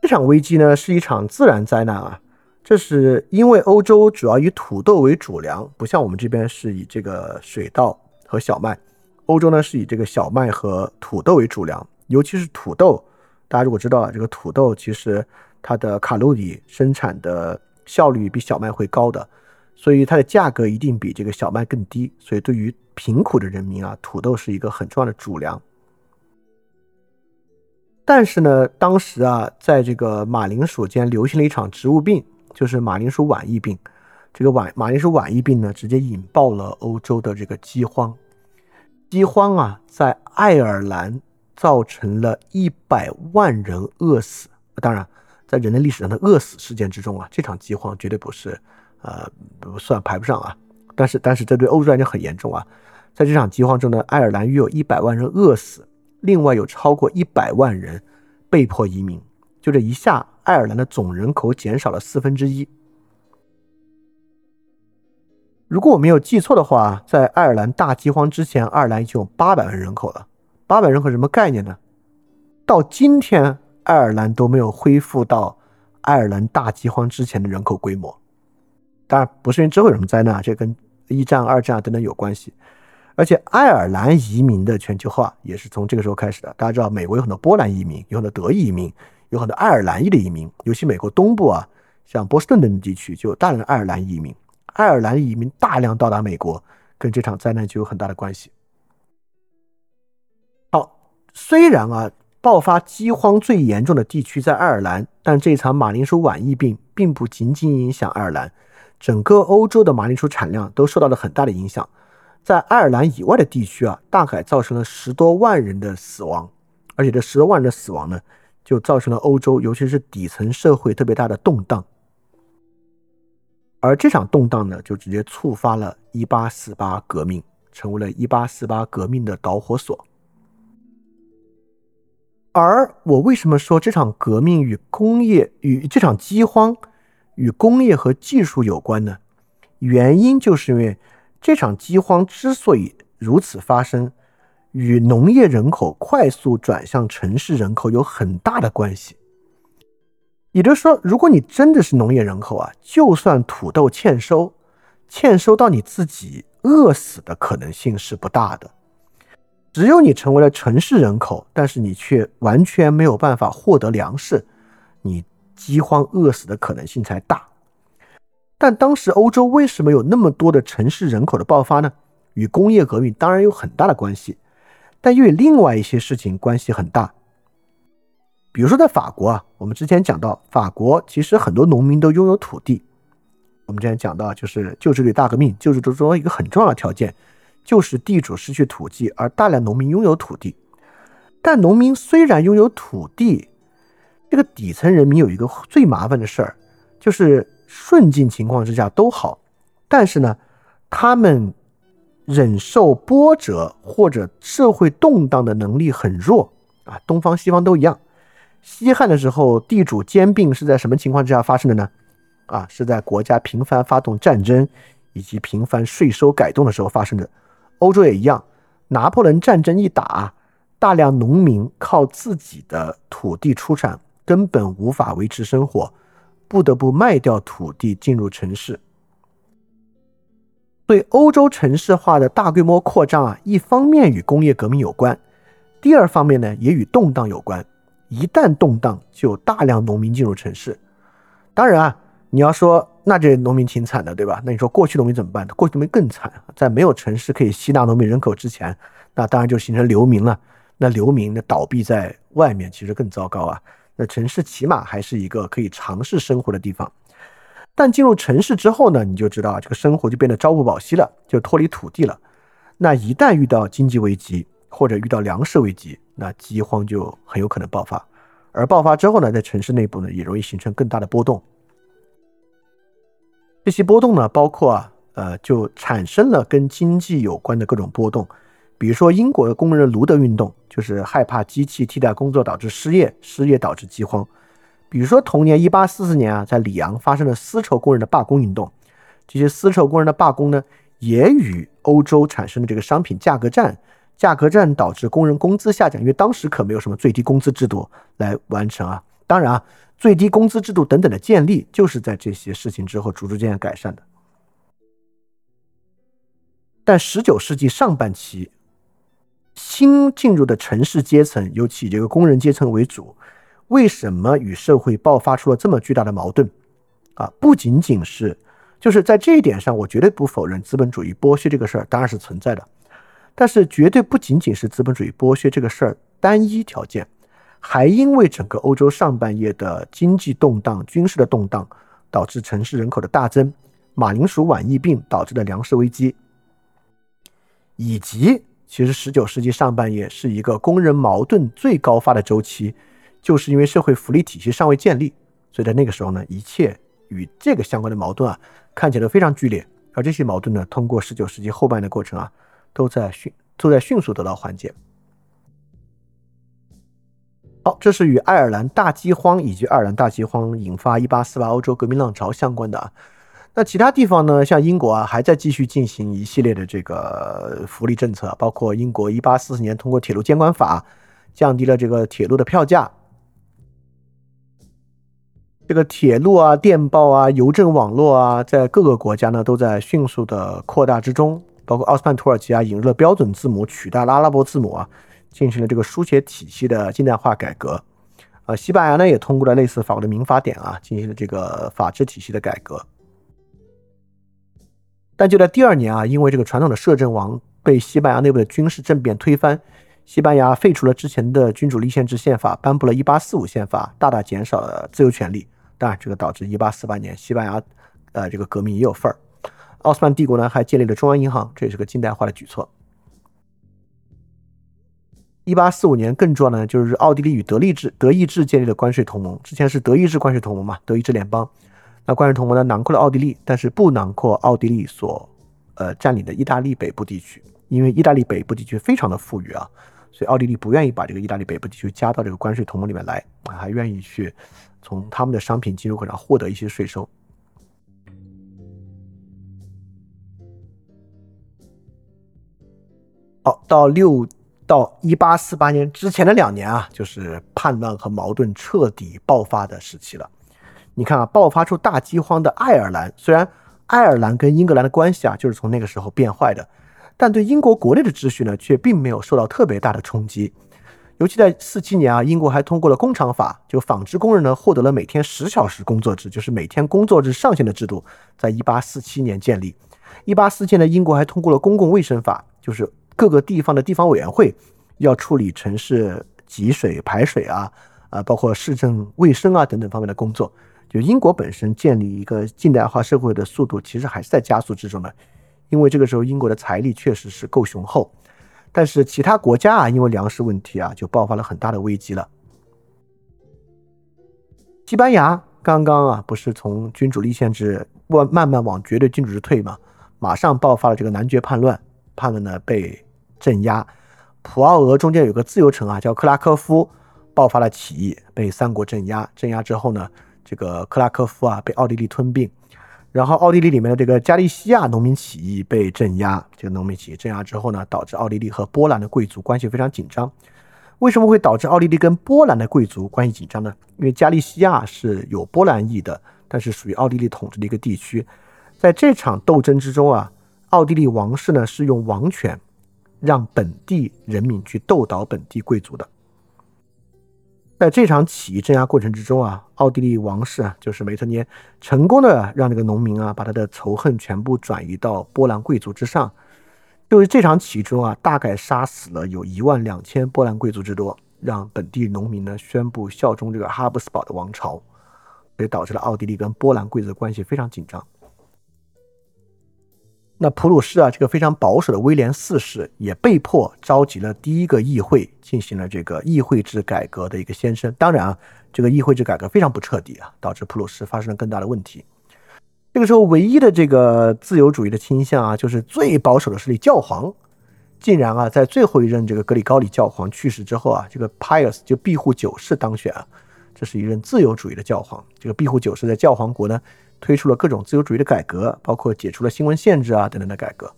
这场危机呢是一场自然灾难啊，这是因为欧洲主要以土豆为主粮，不像我们这边是以这个水稻和小麦，欧洲呢是以这个小麦和土豆为主粮，尤其是土豆。大家如果知道啊，这个土豆其实它的卡路里生产的效率比小麦会高的。所以它的价格一定比这个小麦更低，所以对于贫苦的人民啊，土豆是一个很重要的主粮。但是呢，当时啊，在这个马铃薯间流行了一场植物病，就是马铃薯晚疫病。这个晚马铃薯晚疫病呢，直接引爆了欧洲的这个饥荒。饥荒啊，在爱尔兰造成了一百万人饿死。当然，在人类历史上的饿死事件之中啊，这场饥荒绝对不是。呃，不算排不上啊，但是但是这对欧洲来讲很严重啊。在这场饥荒中呢，爱尔兰约有一百万人饿死，另外有超过一百万人被迫移民。就这一下，爱尔兰的总人口减少了四分之一。如果我没有记错的话，在爱尔兰大饥荒之前，爱尔兰已经有八百万人口了。八百人口什么概念呢？到今天，爱尔兰都没有恢复到爱尔兰大饥荒之前的人口规模。当然不是因为之后有什么灾难，这跟一战、二战啊等等有关系。而且爱尔兰移民的全球化也是从这个时候开始的。大家知道，美国有很多波兰移民，有很多德裔移民，有很多爱尔兰裔的移民。尤其美国东部啊，像波士顿等地区就有大量的爱尔兰移民。爱尔兰移民大量到达美国，跟这场灾难就有很大的关系。好，虽然啊，爆发饥荒最严重的地区在爱尔兰，但这场马铃薯晚疫病并不仅仅影响爱尔兰。整个欧洲的马铃薯产量都受到了很大的影响。在爱尔兰以外的地区啊，大概造成了十多万人的死亡，而且这十多万人的死亡呢，就造成了欧洲，尤其是底层社会特别大的动荡。而这场动荡呢，就直接触发了1848革命，成为了1848革命的导火索。而我为什么说这场革命与工业与这场饥荒与工业和技术有关呢？原因就是因为这场饥荒之所以如此发生，与农业人口快速转向城市人口有很大的关系。也就是说，如果你真的是农业人口啊，就算土豆欠收，欠收到你自己饿死的可能性是不大的。只有你成为了城市人口，但是你却完全没有办法获得粮食，你饥荒饿死的可能性才大。但当时欧洲为什么有那么多的城市人口的爆发呢？与工业革命当然有很大的关系，但又与另外一些事情关系很大。比如说，在法国啊，我们之前讲到，法国其实很多农民都拥有土地。我们之前讲到，就是旧制度大革命，旧制度中一个很重要的条件，就是地主失去土地，而大量农民拥有土地。但农民虽然拥有土地，这个底层人民有一个最麻烦的事儿，就是顺境情况之下都好，但是呢，他们忍受波折或者社会动荡的能力很弱啊，东方西方都一样。西汉的时候，地主兼并是在什么情况之下发生的呢？啊，是在国家频繁发动战争以及频繁税收改动的时候发生的。欧洲也一样，拿破仑战争一打，大量农民靠自己的土地出产，根本无法维持生活，不得不卖掉土地进入城市。对欧洲城市化的大规模扩张啊，一方面与工业革命有关，第二方面呢，也与动荡有关。一旦动荡，就有大量农民进入城市。当然啊，你要说那这农民挺惨的，对吧？那你说过去农民怎么办？过去农民更惨，在没有城市可以吸纳农民人口之前，那当然就形成流民了。那流民的倒闭在外面，其实更糟糕啊。那城市起码还是一个可以尝试生活的地方。但进入城市之后呢，你就知道这个生活就变得朝不保夕了，就脱离土地了。那一旦遇到经济危机或者遇到粮食危机，那饥荒就很有可能爆发，而爆发之后呢，在城市内部呢，也容易形成更大的波动。这些波动呢，包括啊，呃，就产生了跟经济有关的各种波动，比如说英国的工人卢德运动，就是害怕机器替代工作导致失业，失业导致饥荒。比如说同年一八四四年啊，在里昂发生了丝绸工人的罢工运动，这些丝绸工人的罢工呢，也与欧洲产生的这个商品价格战。价格战导致工人工资下降，因为当时可没有什么最低工资制度来完成啊。当然啊，最低工资制度等等的建立，就是在这些事情之后逐逐渐改善的。但十九世纪上半期，新进入的城市阶层，尤其这个工人阶层为主，为什么与社会爆发出了这么巨大的矛盾？啊，不仅仅是，就是在这一点上，我绝对不否认资本主义剥削这个事儿当然是存在的。但是绝对不仅仅是资本主义剥削这个事儿单一条件，还因为整个欧洲上半叶的经济动荡、军事的动荡，导致城市人口的大增，马铃薯晚疫病导致的粮食危机，以及其实十九世纪上半叶是一个工人矛盾最高发的周期，就是因为社会福利体系尚未建立，所以在那个时候呢，一切与这个相关的矛盾啊，看起来都非常剧烈，而这些矛盾呢，通过十九世纪后半的过程啊。都在迅都在迅速得到缓解。好，这是与爱尔兰大饥荒以及爱尔兰大饥荒引发一八四八欧洲革命浪潮相关的啊。那其他地方呢？像英国啊，还在继续进行一系列的这个福利政策，包括英国一八四四年通过铁路监管法，降低了这个铁路的票价。这个铁路啊、电报啊、邮政网络啊，在各个国家呢都在迅速的扩大之中。包括奥斯曼土耳其啊，引入了标准字母，取代了阿拉伯字母啊，进行了这个书写体系的近代化改革。呃，西班牙呢也通过了类似法国的民法典啊，进行了这个法治体系的改革。但就在第二年啊，因为这个传统的摄政王被西班牙内部的军事政变推翻，西班牙废除了之前的君主立宪制宪法，颁布了一八四五宪法，大大减少了自由权利。当然，这个导致一八四八年西班牙呃，这个革命也有份儿。奥斯曼帝国呢还建立了中央银行，这也是个近代化的举措。一八四五年更重要的呢，就是奥地利与德意志德意志建立了关税同盟。之前是德意志关税同盟嘛，德意志联邦。那关税同盟呢，囊括了奥地利，但是不囊括奥地利所呃占领的意大利北部地区，因为意大利北部地区非常的富裕啊，所以奥地利不愿意把这个意大利北部地区加到这个关税同盟里面来，还愿意去从他们的商品进入口上获得一些税收。好，到六到一八四八年之前的两年啊，就是叛乱和矛盾彻底爆发的时期了。你看啊，爆发出大饥荒的爱尔兰，虽然爱尔兰跟英格兰的关系啊，就是从那个时候变坏的，但对英国国内的秩序呢，却并没有受到特别大的冲击。尤其在四七年啊，英国还通过了工厂法，就纺织工人呢获得了每天十小时工作制，就是每天工作制上限的制度，在一八四七年建立。一八四七年，英国还通过了公共卫生法，就是。各个地方的地方委员会要处理城市集水排水啊，啊，包括市政卫生啊等等方面的工作。就英国本身建立一个近代化社会的速度，其实还是在加速之中的。因为这个时候英国的财力确实是够雄厚，但是其他国家啊，因为粮食问题啊，就爆发了很大的危机了。西班牙刚刚啊，不是从君主立宪制慢慢慢往绝对君主制退嘛，马上爆发了这个男爵叛乱，叛乱呢被。镇压普奥俄中间有个自由城啊，叫克拉科夫，爆发了起义，被三国镇压。镇压之后呢，这个克拉科夫啊被奥地利吞并，然后奥地利里面的这个加利西亚农民起义被镇压。这个农民起义镇压之后呢，导致奥地利和波兰的贵族关系非常紧张。为什么会导致奥地利跟波兰的贵族关系紧张呢？因为加利西亚是有波兰裔的，但是属于奥地利统治的一个地区。在这场斗争之中啊，奥地利王室呢是用王权。让本地人民去斗倒本地贵族的，在这场起义镇压过程之中啊，奥地利王室啊，就是梅特涅，成功的让这个农民啊，把他的仇恨全部转移到波兰贵族之上。就是这场起义中啊，大概杀死了有一万两千波兰贵族之多，让本地农民呢宣布效忠这个哈布斯堡的王朝，所以导致了奥地利跟波兰贵族的关系非常紧张。那普鲁士啊，这个非常保守的威廉四世也被迫召集了第一个议会，进行了这个议会制改革的一个先声。当然啊，这个议会制改革非常不彻底啊，导致普鲁士发生了更大的问题。这个时候，唯一的这个自由主义的倾向啊，就是最保守的势力教皇，竟然啊，在最后一任这个格里高里教皇去世之后啊，这个 Pius 就庇护九世当选啊，这是一任自由主义的教皇。这个庇护九世在教皇国呢。推出了各种自由主义的改革，包括解除了新闻限制啊等等的改革。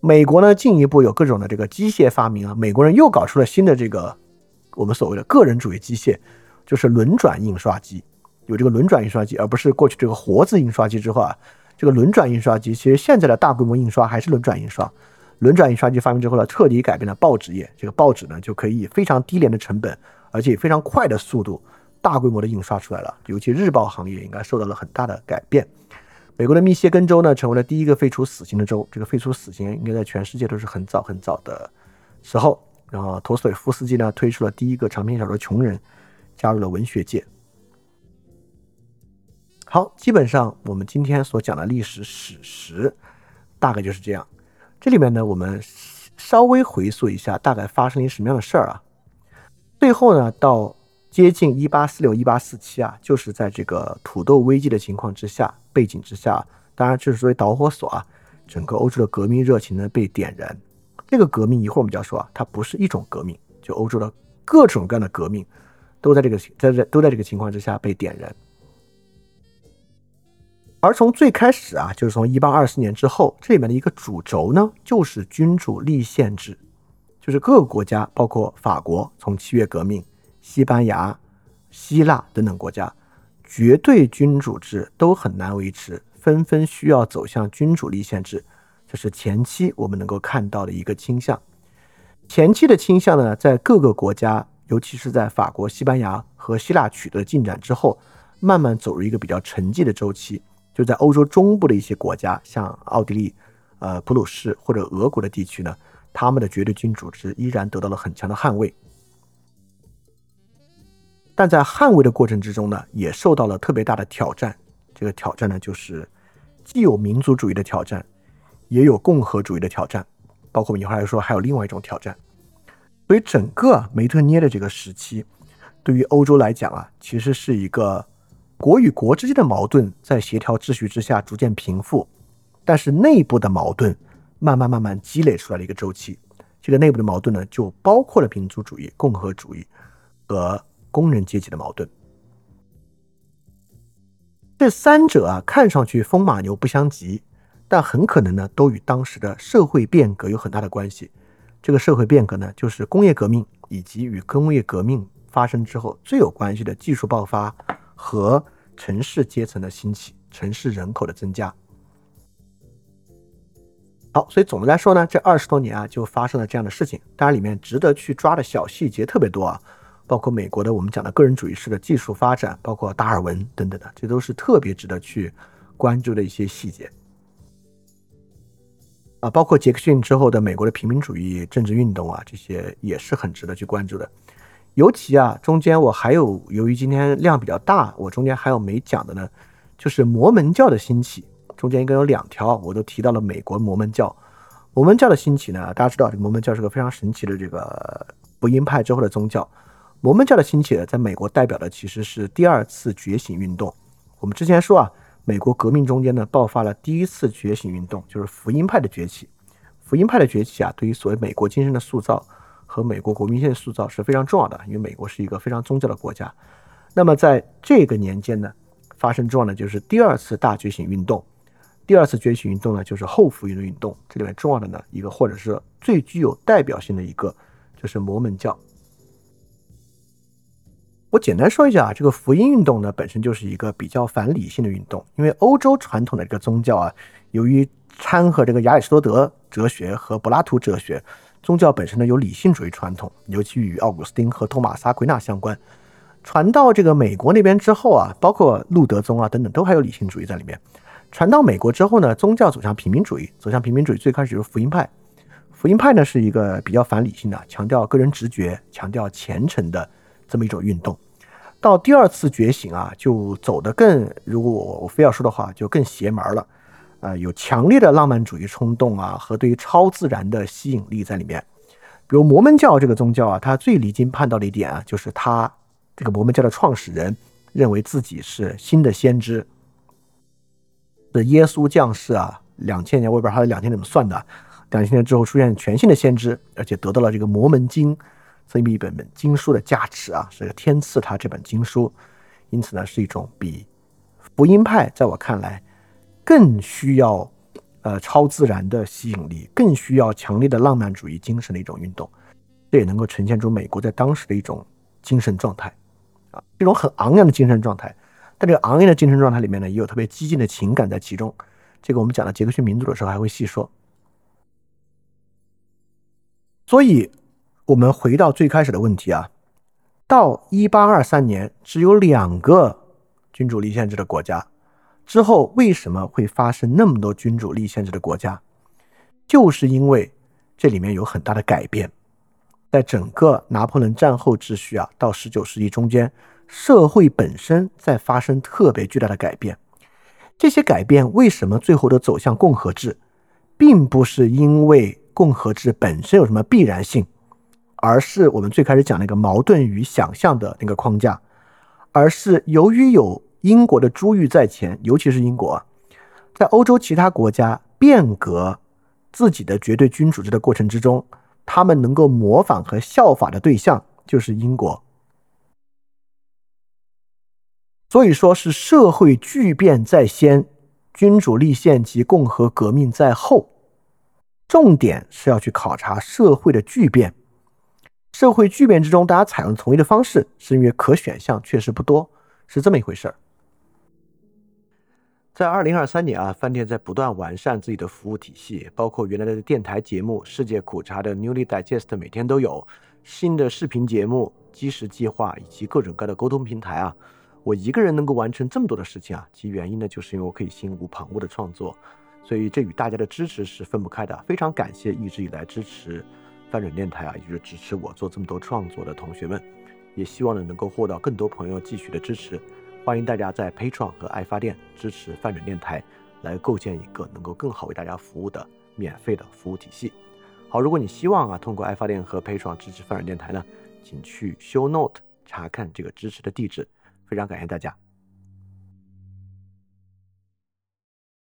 美国呢进一步有各种的这个机械发明啊，美国人又搞出了新的这个我们所谓的个人主义机械，就是轮转印刷机。有这个轮转印刷机，而不是过去这个活字印刷机之后啊，这个轮转印刷机其实现在的大规模印刷还是轮转印刷。轮转印刷机发明之后呢，彻底改变了报纸业。这个报纸呢就可以以非常低廉的成本，而且以非常快的速度。大规模的印刷出来了，尤其日报行业应该受到了很大的改变。美国的密歇根州呢，成为了第一个废除死刑的州。这个废除死刑应该在全世界都是很早很早的时候。然后，陀思妥耶夫斯基呢，推出了第一个长篇小说《穷人》，加入了文学界。好，基本上我们今天所讲的历史史实大概就是这样。这里面呢，我们稍微回溯一下，大概发生了一什么样的事儿啊？最后呢，到。接近一八四六、一八四七啊，就是在这个土豆危机的情况之下、背景之下，当然这是作为导火索啊，整个欧洲的革命热情呢被点燃。这个革命一会儿我们就要说啊，它不是一种革命，就欧洲的各种各样的革命都在这个在在都在这个情况之下被点燃。而从最开始啊，就是从一八二四年之后，这里面的一个主轴呢，就是君主立宪制，就是各个国家，包括法国，从七月革命。西班牙、希腊等等国家，绝对君主制都很难维持，纷纷需要走向君主立宪制。这是前期我们能够看到的一个倾向。前期的倾向呢，在各个国家，尤其是在法国、西班牙和希腊取得进展之后，慢慢走入一个比较沉寂的周期。就在欧洲中部的一些国家，像奥地利、呃普鲁士或者俄国的地区呢，他们的绝对君主制依然得到了很强的捍卫。但在捍卫的过程之中呢，也受到了特别大的挑战。这个挑战呢，就是既有民族主义的挑战，也有共和主义的挑战，包括我们一会儿来说还有另外一种挑战。所以整个梅特涅的这个时期，对于欧洲来讲啊，其实是一个国与国之间的矛盾在协调秩序之下逐渐平复，但是内部的矛盾慢慢慢慢积累出来的一个周期。这个内部的矛盾呢，就包括了民族主义、共和主义和工人阶级的矛盾。这三者啊，看上去风马牛不相及，但很可能呢，都与当时的社会变革有很大的关系。这个社会变革呢，就是工业革命以及与工业革命发生之后最有关系的技术爆发和城市阶层的兴起、城市人口的增加。好，所以总的来说呢，这二十多年啊，就发生了这样的事情。当然，里面值得去抓的小细节特别多啊。包括美国的我们讲的个人主义式的技术发展，包括达尔文等等的，这都是特别值得去关注的一些细节啊。包括杰克逊之后的美国的平民主义政治运动啊，这些也是很值得去关注的。尤其啊，中间我还有，由于今天量比较大，我中间还有没讲的呢，就是摩门教的兴起。中间应该有两条，我都提到了美国摩门教。摩门教的兴起呢，大家知道，这个摩门教是个非常神奇的这个福音派之后的宗教。摩门教的兴起呢，在美国代表的其实是第二次觉醒运动。我们之前说啊，美国革命中间呢，爆发了第一次觉醒运动，就是福音派的崛起。福音派的崛起啊，对于所谓美国精神的塑造和美国国民性的塑造是非常重要的，因为美国是一个非常宗教的国家。那么在这个年间呢，发生重要的就是第二次大觉醒运动。第二次觉醒运动呢，就是后福音的运动。这里面重要的呢，一个或者是最具有代表性的一个，就是摩门教。我简单说一下啊，这个福音运动呢，本身就是一个比较反理性的运动，因为欧洲传统的这个宗教啊，由于掺和这个亚里士多德哲学和柏拉图哲学，宗教本身呢有理性主义传统，尤其与奥古斯丁和托马斯阿奎那相关。传到这个美国那边之后啊，包括路德宗啊等等，都还有理性主义在里面。传到美国之后呢，宗教走向平民主义，走向平民主义最开始就是福音派。福音派呢是一个比较反理性的，强调个人直觉，强调虔诚的。这么一种运动，到第二次觉醒啊，就走得更，如果我我非要说的话，就更邪门了，呃，有强烈的浪漫主义冲动啊，和对于超自然的吸引力在里面。比如摩门教这个宗教啊，它最离经叛道的一点啊，就是他这个摩门教的创始人认为自己是新的先知，是耶稣降世啊，两千年，我也不知道他的两千年怎么算的，两千年之后出现全新的先知，而且得到了这个摩门经。这么一本本经书的加持啊，是天赐他这本经书，因此呢，是一种比福音派在我看来更需要呃超自然的吸引力，更需要强烈的浪漫主义精神的一种运动。这也能够呈现出美国在当时的一种精神状态啊，一种很昂扬的精神状态。但这个昂扬的精神状态里面呢，也有特别激进的情感在其中。这个我们讲到杰克逊民族的时候还会细说。所以。我们回到最开始的问题啊，到一八二三年只有两个君主立宪制的国家，之后为什么会发生那么多君主立宪制的国家？就是因为这里面有很大的改变，在整个拿破仑战后秩序啊，到十九世纪中间，社会本身在发生特别巨大的改变。这些改变为什么最后都走向共和制，并不是因为共和制本身有什么必然性。而是我们最开始讲那个矛盾与想象的那个框架，而是由于有英国的珠玉在前，尤其是英国，在欧洲其他国家变革自己的绝对君主制的过程之中，他们能够模仿和效法的对象就是英国。所以说是社会巨变在先，君主立宪及共和革命在后，重点是要去考察社会的巨变。社会巨变之中，大家采用同一的方式，是因为可选项确实不多，是这么一回事儿。在二零二三年啊，饭店在不断完善自己的服务体系，包括原来的电台节目《世界苦茶》的 Newly Digest 每天都有新的视频节目、基石计划以及各种各样的沟通平台啊。我一个人能够完成这么多的事情啊，其原因呢，就是因为我可以心无旁骛的创作，所以这与大家的支持是分不开的。非常感谢一直以来支持。翻转电台啊，也就是支持我做这么多创作的同学们，也希望呢能够获得更多朋友继续的支持。欢迎大家在 Patreon 和爱发电支持泛转电台，来构建一个能够更好为大家服务的免费的服务体系。好，如果你希望啊通过爱发电和 Patreon 支持泛转电台呢，请去 Show Note 查看这个支持的地址。非常感谢大家。